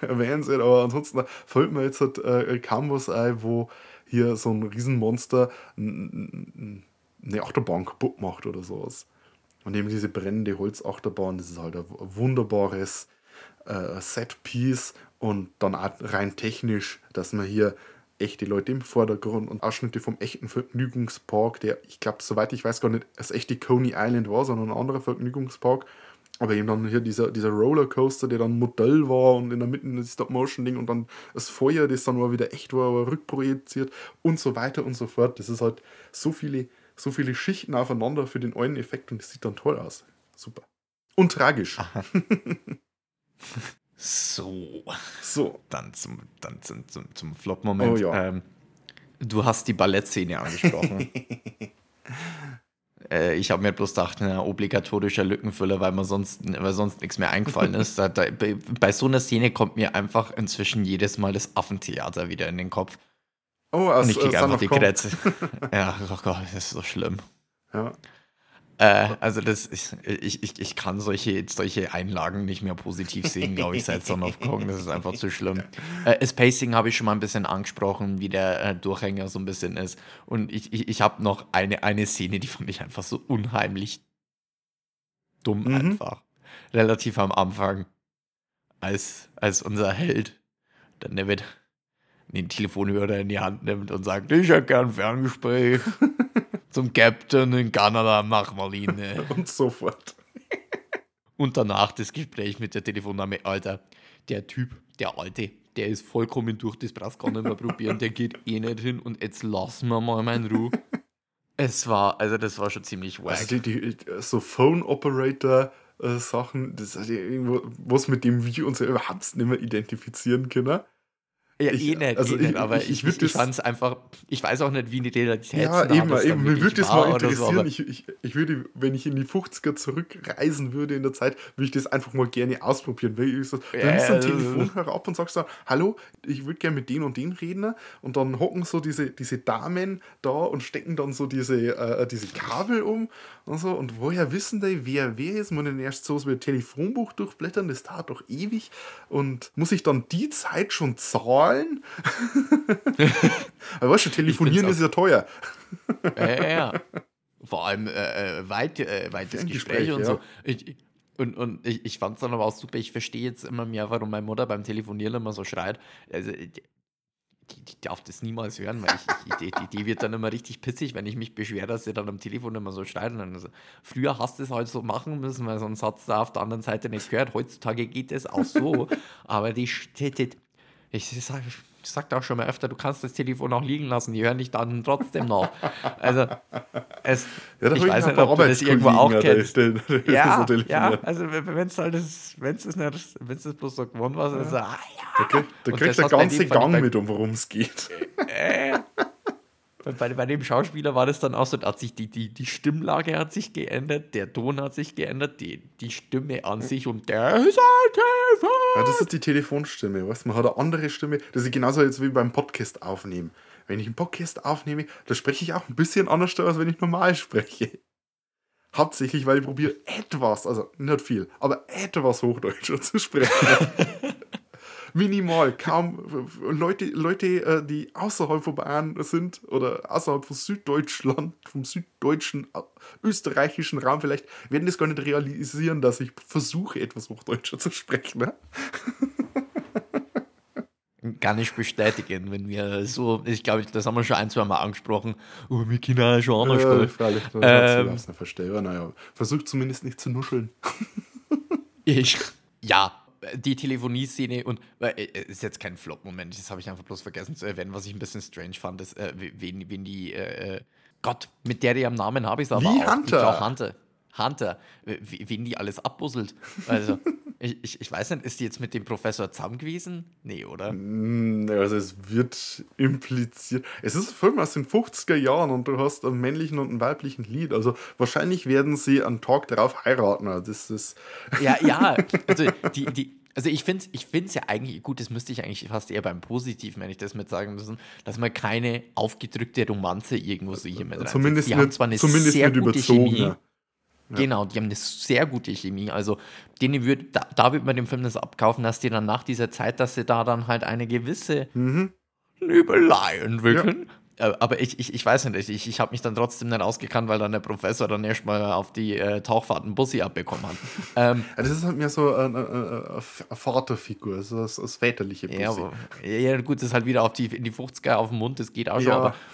erwähnenswert, aber ansonsten fällt mir jetzt halt, äh, kaum was ein, wo hier so ein Riesenmonster eine Achterbahn kaputt macht oder sowas. Und eben diese brennende Holzachterbahn, das ist halt ein wunderbares äh, Set-Piece und dann auch rein technisch, dass man hier echte Leute im Vordergrund und Ausschnitte vom echten Vergnügungspark, der, ich glaube, soweit ich weiß, gar nicht das echte Coney Island war, sondern ein anderer Vergnügungspark. Aber eben dann hier dieser, dieser Rollercoaster, der dann Modell war und in der Mitte das Stop-Motion-Ding und dann das Feuer, das dann mal wieder echt war, aber rückprojiziert und so weiter und so fort. Das ist halt so viele so viele Schichten aufeinander für den einen Effekt und es sieht dann toll aus. Super. Und tragisch. so. So. Dann zum, dann zum, zum, zum Flop-Moment. Oh, ja. ähm, du hast die Ballettszene angesprochen. äh, ich habe mir bloß gedacht, ein obligatorischer Lückenfüller, weil, man sonst, weil sonst nichts mehr eingefallen ist. Da, da, bei, bei so einer Szene kommt mir einfach inzwischen jedes Mal das Affentheater wieder in den Kopf. Oh, aus, Und ich krieg einfach die Krätze. ja, oh Gott, das ist so schlimm. Ja. Äh, also das ist, ich, ich, ich kann solche, solche Einlagen nicht mehr positiv sehen, glaube ich, seit Son of Kong. Das ist einfach zu schlimm. Äh, das Pacing habe ich schon mal ein bisschen angesprochen, wie der äh, Durchhänger so ein bisschen ist. Und ich, ich, ich habe noch eine, eine Szene, die fand ich einfach so unheimlich dumm mhm. einfach. Relativ am Anfang, als, als unser Held, der Nevitt, den Telefonhörer in die Hand nimmt und sagt, ich hätte gern ein Ferngespräch zum Captain in Kanada nach Marine. und so fort. und danach das Gespräch mit der Telefonnahme, Alter, der Typ, der Alte, der ist vollkommen durch, das brauchst gar nicht mehr probieren, der geht eh nicht hin und jetzt lassen wir mal meinen Ruhe. Es war, also das war schon ziemlich wack. Also die, die, so Phone Operator äh, Sachen, das ist irgendwo, was mit dem wir uns überhaupt nicht mehr identifizieren können. Ja, ich, eh nicht, also eh nicht, aber ich, ich, ich, ich fand es einfach, ich weiß auch nicht, wie die Realität Ja, eben, eben. mir würde das mal interessieren. So, ich, ich, würde, wenn ich in die 50er zurückreisen würde in der Zeit, würde ich das einfach mal gerne ausprobieren. Weil ich so, dann ja, nimmst du ein Telefonhörer ab und sagst so, hallo, ich würde gerne mit denen und denen reden. Und dann hocken so diese, diese Damen da und stecken dann so diese, äh, diese Kabel um und so. Und woher wissen die, wer wer ist? Muss ich erst so ein Telefonbuch durchblättern, das dauert doch ewig. Und muss ich dann die Zeit schon zahlen? Aber weißt du, telefonieren ist ja teuer. ja, ja. Vor allem äh, äh weit, äh, weites Gespräch und ja. so. Ich, und, und ich, ich fand es dann aber auch super. Ich verstehe jetzt immer mehr, warum meine Mutter beim Telefonieren immer so schreit. Also, die, die darf das niemals hören, weil ich, ich, die, die wird dann immer richtig pissig, wenn ich mich beschwere, dass sie dann am Telefon immer so schneiden. Also, früher hast du es halt so machen müssen, weil sonst hat es da auf der anderen Seite nicht gehört. Heutzutage geht es auch so. aber die, die, die ich sage ich sagte auch schon mal öfter, du kannst das Telefon auch liegen lassen, die hören dich dann trotzdem noch. Also, es, ja, ich weiß nicht, ob du das irgendwo auch kennst. ja, so ja, also wenn es halt das, wenn es das, wenn's das bloß so gewonnen war, ja. so, ah, ja. Da, da kriegt der ganze Gang mit, um worum es geht. Äh, bei, bei dem Schauspieler war das dann auch so, hat sich die, die, die Stimmlage hat sich geändert, der Ton hat sich geändert, die, die Stimme an sich und der ist Ja, das ist die Telefonstimme, weißt Man hat eine andere Stimme. Das ist genauso jetzt wie beim Podcast aufnehmen. Wenn ich einen Podcast aufnehme, da spreche ich auch ein bisschen anders, als wenn ich normal spreche. Hauptsächlich, weil ich probiere etwas, also nicht viel, aber etwas Hochdeutscher zu sprechen. minimal, kaum Leute, Leute, äh, die außerhalb von Bayern sind oder außerhalb von Süddeutschland, vom süddeutschen, äh, österreichischen Raum vielleicht, werden das gar nicht realisieren, dass ich versuche, etwas Hochdeutscher zu sprechen. Ne? Gar nicht bestätigen, wenn wir so, ich glaube, das haben wir schon ein, zwei Mal angesprochen, oh, wir können auch schon anders äh, Freilich, ähm, nicht verstehen. Ja, naja, versucht zumindest nicht zu nuscheln. ich, ja, die Telefonie-Szene und äh, ist jetzt kein Flop-Moment, das habe ich einfach bloß vergessen zu erwähnen, was ich ein bisschen strange fand, ist, äh, wen, wen die, äh, äh Gott, mit der die am Namen habe ich es aber Lee auch. Hunter. Auch Hunter. Hunter, wen die alles abbusselt. Also, ich, ich, ich weiß nicht, ist die jetzt mit dem Professor zusammen gewesen? Nee, oder? Mm, also es wird impliziert. Es ist ein Film aus den 50er Jahren und du hast einen männlichen und einen weiblichen Lied. Also wahrscheinlich werden sie am Tag darauf heiraten. Also das ist. Ja, ja. Also die, die, also ich finde es ich find's ja eigentlich, gut, das müsste ich eigentlich fast eher beim Positiven, wenn ich das mit sagen müssen, dass man keine aufgedrückte Romanze irgendwo so hier mit rein. Zumindest, eine zumindest sehr gute Chemie. Ja. Genau, die haben eine sehr gute Chemie. Also, denen würd, da, da würde man dem Film das abkaufen, dass die dann nach dieser Zeit, dass sie da dann halt eine gewisse mhm. Liebelei entwickeln. Ja. Äh, aber ich, ich, ich weiß nicht, ich, ich habe mich dann trotzdem nicht ausgekannt, weil dann der Professor dann erstmal auf die äh, Tauchfahrten Bussi abbekommen hat. ähm, ja, das ist halt mehr so eine, eine, eine Vaterfigur, so das, das väterliche Bussi. Ja, aber, ja, gut, das ist halt wieder auf die, in die 50er auf den Mund, das geht auch schon, aber.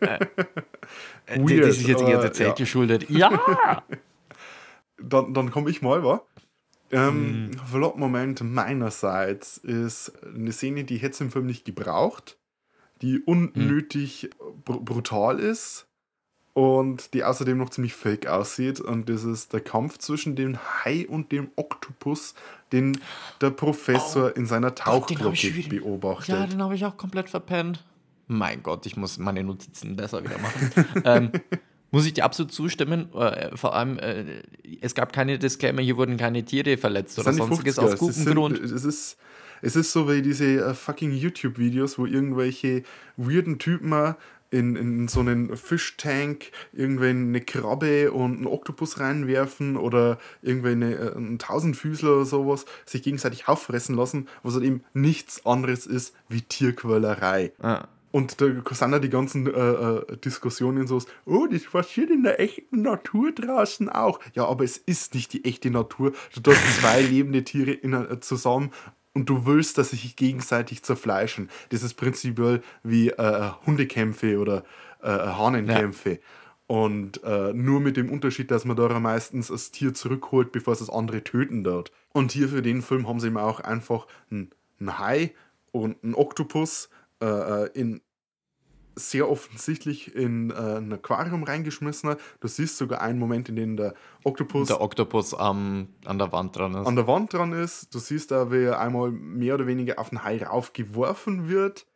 Äh, äh, Weird, das ist jetzt eher der Zeit ja. geschuldet. Ja! dann dann komme ich mal, wa? Ähm, mm. Vlog-Moment meinerseits ist eine Szene, die hätte es im Film nicht gebraucht die unnötig br brutal ist und die außerdem noch ziemlich fake aussieht. Und das ist der Kampf zwischen dem Hai und dem Oktopus, den der Professor oh, in seiner Tauchglocke beobachtet. Ja, den habe ich auch komplett verpennt. Mein Gott, ich muss meine Notizen besser wieder machen. ähm, muss ich dir absolut zustimmen. Äh, vor allem, äh, es gab keine Disclaimer, hier wurden keine Tiere verletzt oder sonstiges aus gutem Grund. Es ist es ist so wie diese uh, fucking YouTube-Videos, wo irgendwelche weirden Typen in, in so einen Fischtank irgendwie eine Krabbe und einen Oktopus reinwerfen oder irgendwie eine, äh, einen Tausendfüßler oder sowas sich gegenseitig auffressen lassen, was halt eben nichts anderes ist wie Tierquälerei. Ah. Und da sind ja die ganzen äh, äh, Diskussionen so, oh, das passiert in der echten Natur draußen auch. Ja, aber es ist nicht die echte Natur. Du hast zwei lebende Tiere in, äh, zusammen und du willst, dass sie sich gegenseitig zerfleischen. Das ist prinzipiell wie äh, Hundekämpfe oder äh, Hahnenkämpfe. Ja. Und äh, nur mit dem Unterschied, dass man da meistens das Tier zurückholt, bevor es das andere töten dort. Und hier für den Film haben sie eben auch einfach einen, einen Hai und einen Oktopus äh, äh in sehr offensichtlich in äh, ein Aquarium reingeschmissen. Du siehst sogar einen Moment, in dem der Oktopus. Der Oktopus ähm, an der Wand dran ist. An der Wand dran ist. Du siehst da, wie er einmal mehr oder weniger auf den Hai raufgeworfen wird.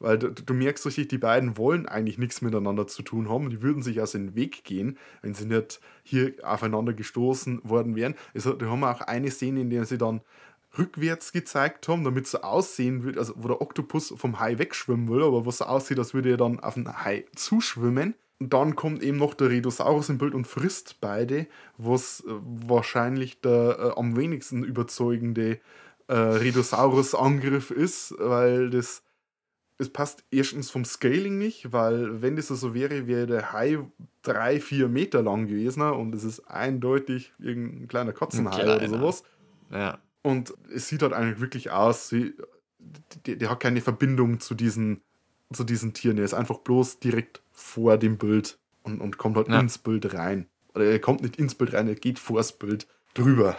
Weil du, du, merkst richtig, die beiden wollen eigentlich nichts miteinander zu tun haben. Die würden sich aus dem Weg gehen, wenn sie nicht hier aufeinander gestoßen worden wären. Also, da haben wir auch eine Szene, in der sie dann rückwärts gezeigt haben, damit es so aussehen wird, also wo der Oktopus vom Hai wegschwimmen will, aber was so aussieht, als würde er dann auf den Hai zuschwimmen. Und dann kommt eben noch der Redosaurus im Bild und frisst beide, was äh, wahrscheinlich der äh, am wenigsten überzeugende äh, Redosaurus-Angriff ist, weil das, das passt erstens vom Scaling nicht, weil wenn das so wäre, wäre der Hai drei, vier Meter lang gewesen und es ist eindeutig irgendein kleiner Katzenhai oder sowas. Ja. Und es sieht halt eigentlich wirklich aus wie der, der hat keine Verbindung zu diesen, zu diesen Tieren. Er ist einfach bloß direkt vor dem Bild und, und kommt halt ja. ins Bild rein. Oder er kommt nicht ins Bild rein, er geht vors Bild drüber.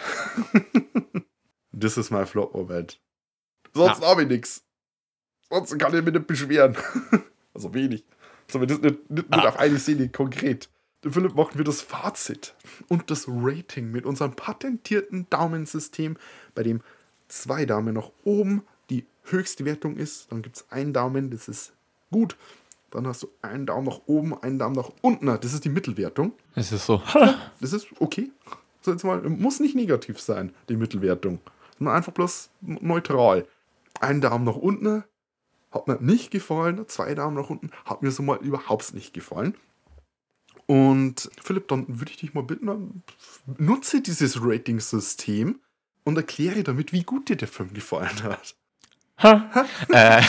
das ist mein Flop-Moment. Sonst ja. habe ich nichts. Sonst kann ich mich nicht beschweren. also wenig. Zumindest nicht, nicht, nicht ah. auf eine Szene konkret. Philipp machen wir das Fazit und das Rating mit unserem patentierten Daumensystem, bei dem zwei Daumen nach oben die höchste Wertung ist. Dann gibt es einen Daumen, das ist gut. Dann hast du einen Daumen nach oben, einen Daumen nach unten. Das ist die Mittelwertung. Das ist so. das ist okay. So jetzt mal, muss nicht negativ sein, die Mittelwertung. Sondern einfach bloß neutral. Einen Daumen nach unten hat mir nicht gefallen. Zwei Daumen nach unten hat mir so mal überhaupt nicht gefallen. Und Philipp, dann würde ich dich mal bitten, nutze dieses Rating-System und erkläre damit, wie gut dir der Film gefallen hat. Ha? äh,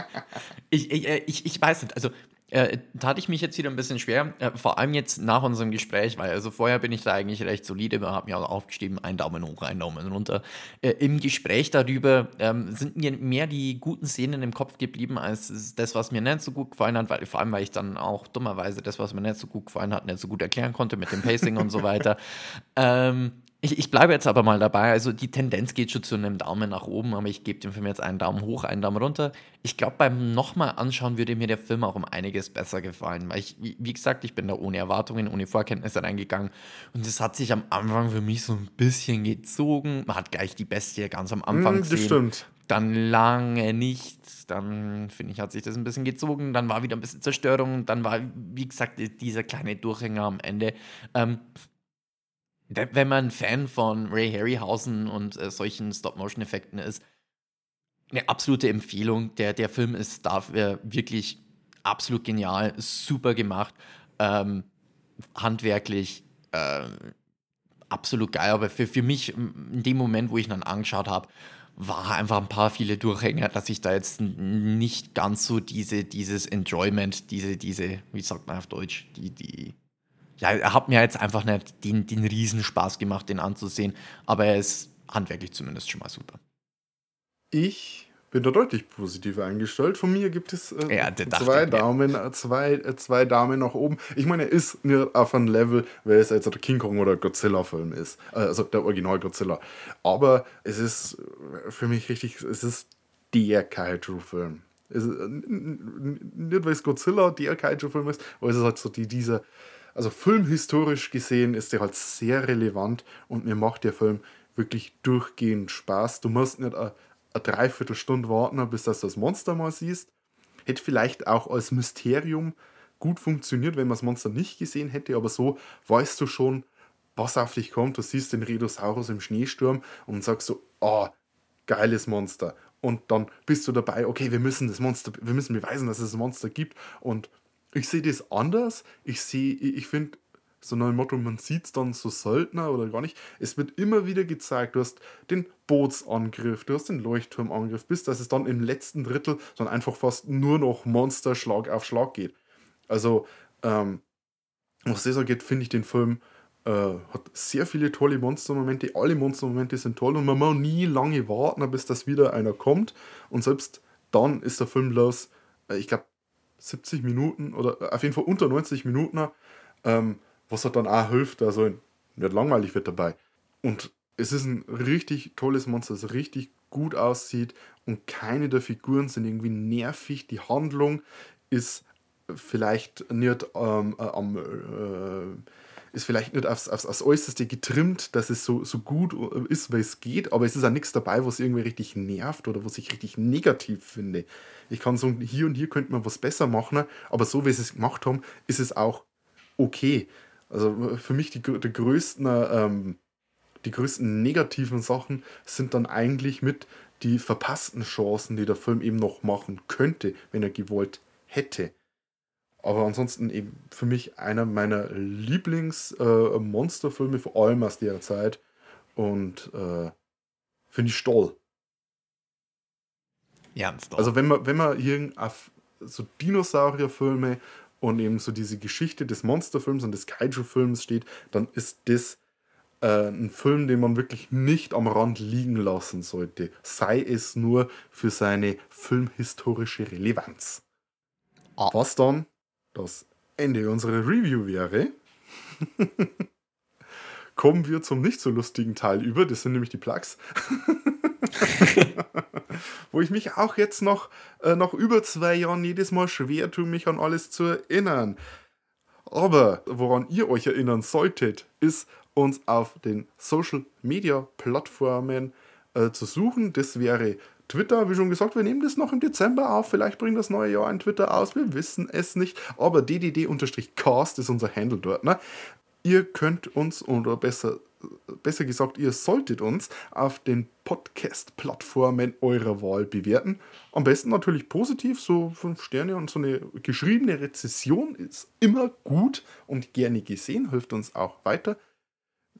ich, ich, äh, ich, ich weiß nicht, also äh, tat ich mich jetzt wieder ein bisschen schwer, äh, vor allem jetzt nach unserem Gespräch, weil also vorher bin ich da eigentlich recht solide, wir haben ja aufgeschrieben, ein Daumen hoch, ein Daumen runter. Äh, Im Gespräch darüber ähm, sind mir mehr die guten Szenen im Kopf geblieben, als das, was mir nicht so gut gefallen hat, weil, vor allem, weil ich dann auch dummerweise das, was mir nicht so gut gefallen hat, nicht so gut erklären konnte mit dem Pacing und so weiter. Ähm, ich, ich bleibe jetzt aber mal dabei. Also die Tendenz geht schon zu einem Daumen nach oben, aber ich gebe dem Film jetzt einen Daumen hoch, einen Daumen runter. Ich glaube, beim nochmal anschauen würde mir der Film auch um einiges besser gefallen, weil ich, wie, gesagt, ich bin da ohne Erwartungen, ohne Vorkenntnisse reingegangen und es hat sich am Anfang für mich so ein bisschen gezogen. Man hat gleich die Bestie ganz am Anfang mm, gesehen. Das stimmt. Dann lange nicht. Dann, finde ich, hat sich das ein bisschen gezogen. Dann war wieder ein bisschen Zerstörung. Dann war, wie gesagt, dieser kleine Durchhänger am Ende. Ähm, wenn man Fan von Ray Harryhausen und äh, solchen Stop-Motion-Effekten ist, eine absolute Empfehlung. Der, der Film ist dafür wirklich absolut genial, super gemacht, ähm, handwerklich äh, absolut geil. Aber für, für mich, in dem Moment, wo ich ihn dann angeschaut habe, war einfach ein paar viele Durchhänger, dass ich da jetzt nicht ganz so diese, dieses Enjoyment, diese, diese, wie sagt man auf Deutsch, die, die ja, er hat mir jetzt einfach nicht den, den Riesenspaß gemacht, den anzusehen, aber er ist handwerklich zumindest schon mal super. Ich bin da deutlich positiver eingestellt. Von mir gibt es äh, ja, zwei, Daumen, äh, zwei, äh, zwei Daumen nach oben. Ich meine, er ist nicht auf einem Level, weil es jetzt der King Kong oder Godzilla-Film ist. Äh, also der Original Godzilla. Aber es ist für mich richtig, es ist der Kaiju-Film. Nicht, weil es Godzilla der Kaiju-Film ist, aber es ist halt so die, dieser also filmhistorisch gesehen ist der halt sehr relevant und mir macht der Film wirklich durchgehend Spaß. Du musst nicht eine, Dreiviertelstunde warten, bis du das Monster mal siehst. Hätte vielleicht auch als Mysterium gut funktioniert, wenn man das Monster nicht gesehen hätte, aber so weißt du schon, was auf dich kommt. Du siehst den Redosaurus im Schneesturm und sagst so, oh, geiles Monster. Und dann bist du dabei, okay, wir müssen das Monster, wir müssen beweisen, dass es ein Monster gibt. Und ich sehe das anders. Ich sehe, ich finde, so dem Motto, man sieht es dann so seltener oder gar nicht. Es wird immer wieder gezeigt, du hast den Bootsangriff, du hast den Leuchtturmangriff, bis dass es dann im letzten Drittel dann einfach fast nur noch Monster Schlag auf Schlag geht. Also, ähm, was das angeht, finde ich den Film äh, hat sehr viele tolle Monstermomente. Alle Monstermomente sind toll und man muss nie lange warten, bis das wieder einer kommt. Und selbst dann ist der Film los. Äh, ich glaube, 70 Minuten oder auf jeden Fall unter 90 Minuten, ähm, was halt dann auch hilft, also nicht langweilig wird dabei. Und es ist ein richtig tolles Monster, das richtig gut aussieht und keine der Figuren sind irgendwie nervig. Die Handlung ist vielleicht nicht ähm, äh, am äh, ist vielleicht nicht aufs, aufs, aufs Äußerste getrimmt, dass es so, so gut ist, wie es geht, aber es ist auch nichts dabei, was irgendwie richtig nervt oder was ich richtig negativ finde. Ich kann sagen, hier und hier könnte man was besser machen, aber so wie sie es gemacht haben, ist es auch okay. Also für mich die, die größten, ähm, die größten negativen Sachen sind dann eigentlich mit die verpassten Chancen, die der Film eben noch machen könnte, wenn er gewollt hätte. Aber ansonsten eben für mich einer meiner Lieblings-Monsterfilme, äh, vor allem aus der Zeit. Und äh, finde ich toll. Ja, Also wenn man, wenn man hier auf so Dinosaurierfilme und eben so diese Geschichte des Monsterfilms und des Kaiju-Films steht, dann ist das äh, ein Film, den man wirklich nicht am Rand liegen lassen sollte, sei es nur für seine filmhistorische Relevanz. Ah. Was dann das Ende unserer Review wäre, kommen wir zum nicht so lustigen Teil über. Das sind nämlich die Plugs. Wo ich mich auch jetzt noch äh, nach über zwei Jahren jedes Mal schwer tue, mich an alles zu erinnern. Aber woran ihr euch erinnern solltet, ist uns auf den Social Media Plattformen äh, zu suchen. Das wäre Twitter, wie schon gesagt, wir nehmen das noch im Dezember auf. Vielleicht bringt das neue Jahr ein Twitter aus. Wir wissen es nicht. Aber ddd-cast ist unser Handle dort. Ne? Ihr könnt uns, oder besser, besser gesagt, ihr solltet uns auf den Podcast-Plattformen eurer Wahl bewerten. Am besten natürlich positiv, so 5 Sterne und so eine geschriebene Rezession ist immer gut und gerne gesehen, hilft uns auch weiter.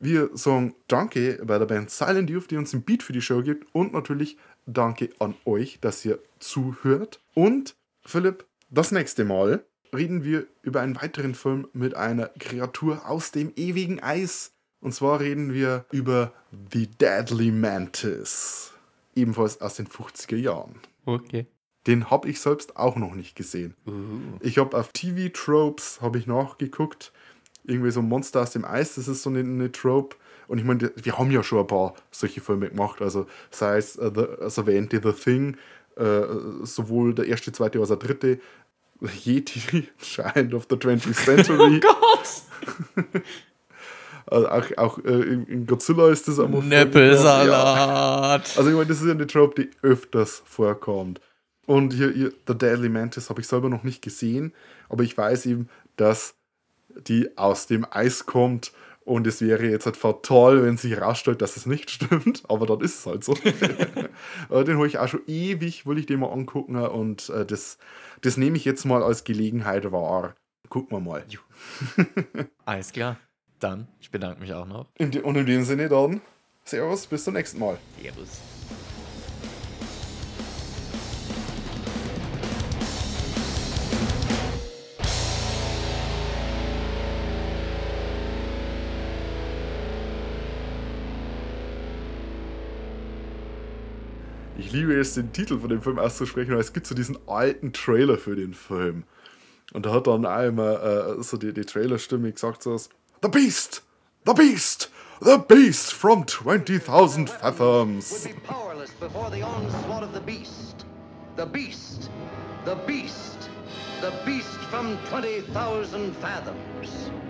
Wir sagen Danke bei der Band Silent Youth, die uns ein Beat für die Show gibt und natürlich Danke an euch, dass ihr zuhört. Und Philipp, das nächste Mal reden wir über einen weiteren Film mit einer Kreatur aus dem ewigen Eis. Und zwar reden wir über The Deadly Mantis. Ebenfalls aus den 50er Jahren. Okay. Den habe ich selbst auch noch nicht gesehen. Uh. Ich habe auf TV Tropes habe ich nachgeguckt. Irgendwie so Monster aus dem Eis, das ist so eine, eine Trope. Und ich meine, wir haben ja schon ein paar solche Filme gemacht. Also sei es äh, the, das erwähnte The Thing, äh, sowohl der erste, zweite als auch der dritte. Yeti, Giant of the 20th Century. Oh Gott! Also auch auch äh, in, Godzilla ist das einmal vorgekommen. Ja. Nippelsalat. Also ich meine, das ist ja eine Trope, die öfters vorkommt. Und hier, hier The Deadly Mantis habe ich selber noch nicht gesehen, aber ich weiß eben, dass die aus dem Eis kommt und es wäre jetzt halt fatal, wenn sich herausstellt, dass es nicht stimmt, aber dann ist es halt so. Den habe ich auch schon ewig, will ich den mal angucken und äh, das, das nehme ich jetzt mal als Gelegenheit wahr. Gucken wir mal. Alles klar. Dann, ich bedanke mich auch noch. In de- Und in dem Sinne dann, Servus, bis zum nächsten Mal. Servus. Ich liebe es, den Titel von dem Film auszusprechen, weil es gibt so diesen alten Trailer für den Film. Und da hat dann immer äh, so die, die Trailerstimme gesagt so, The Beast! The Beast! The Beast from 20,000 Fathoms! The beast, the beast, the beast from 20,000 fathoms.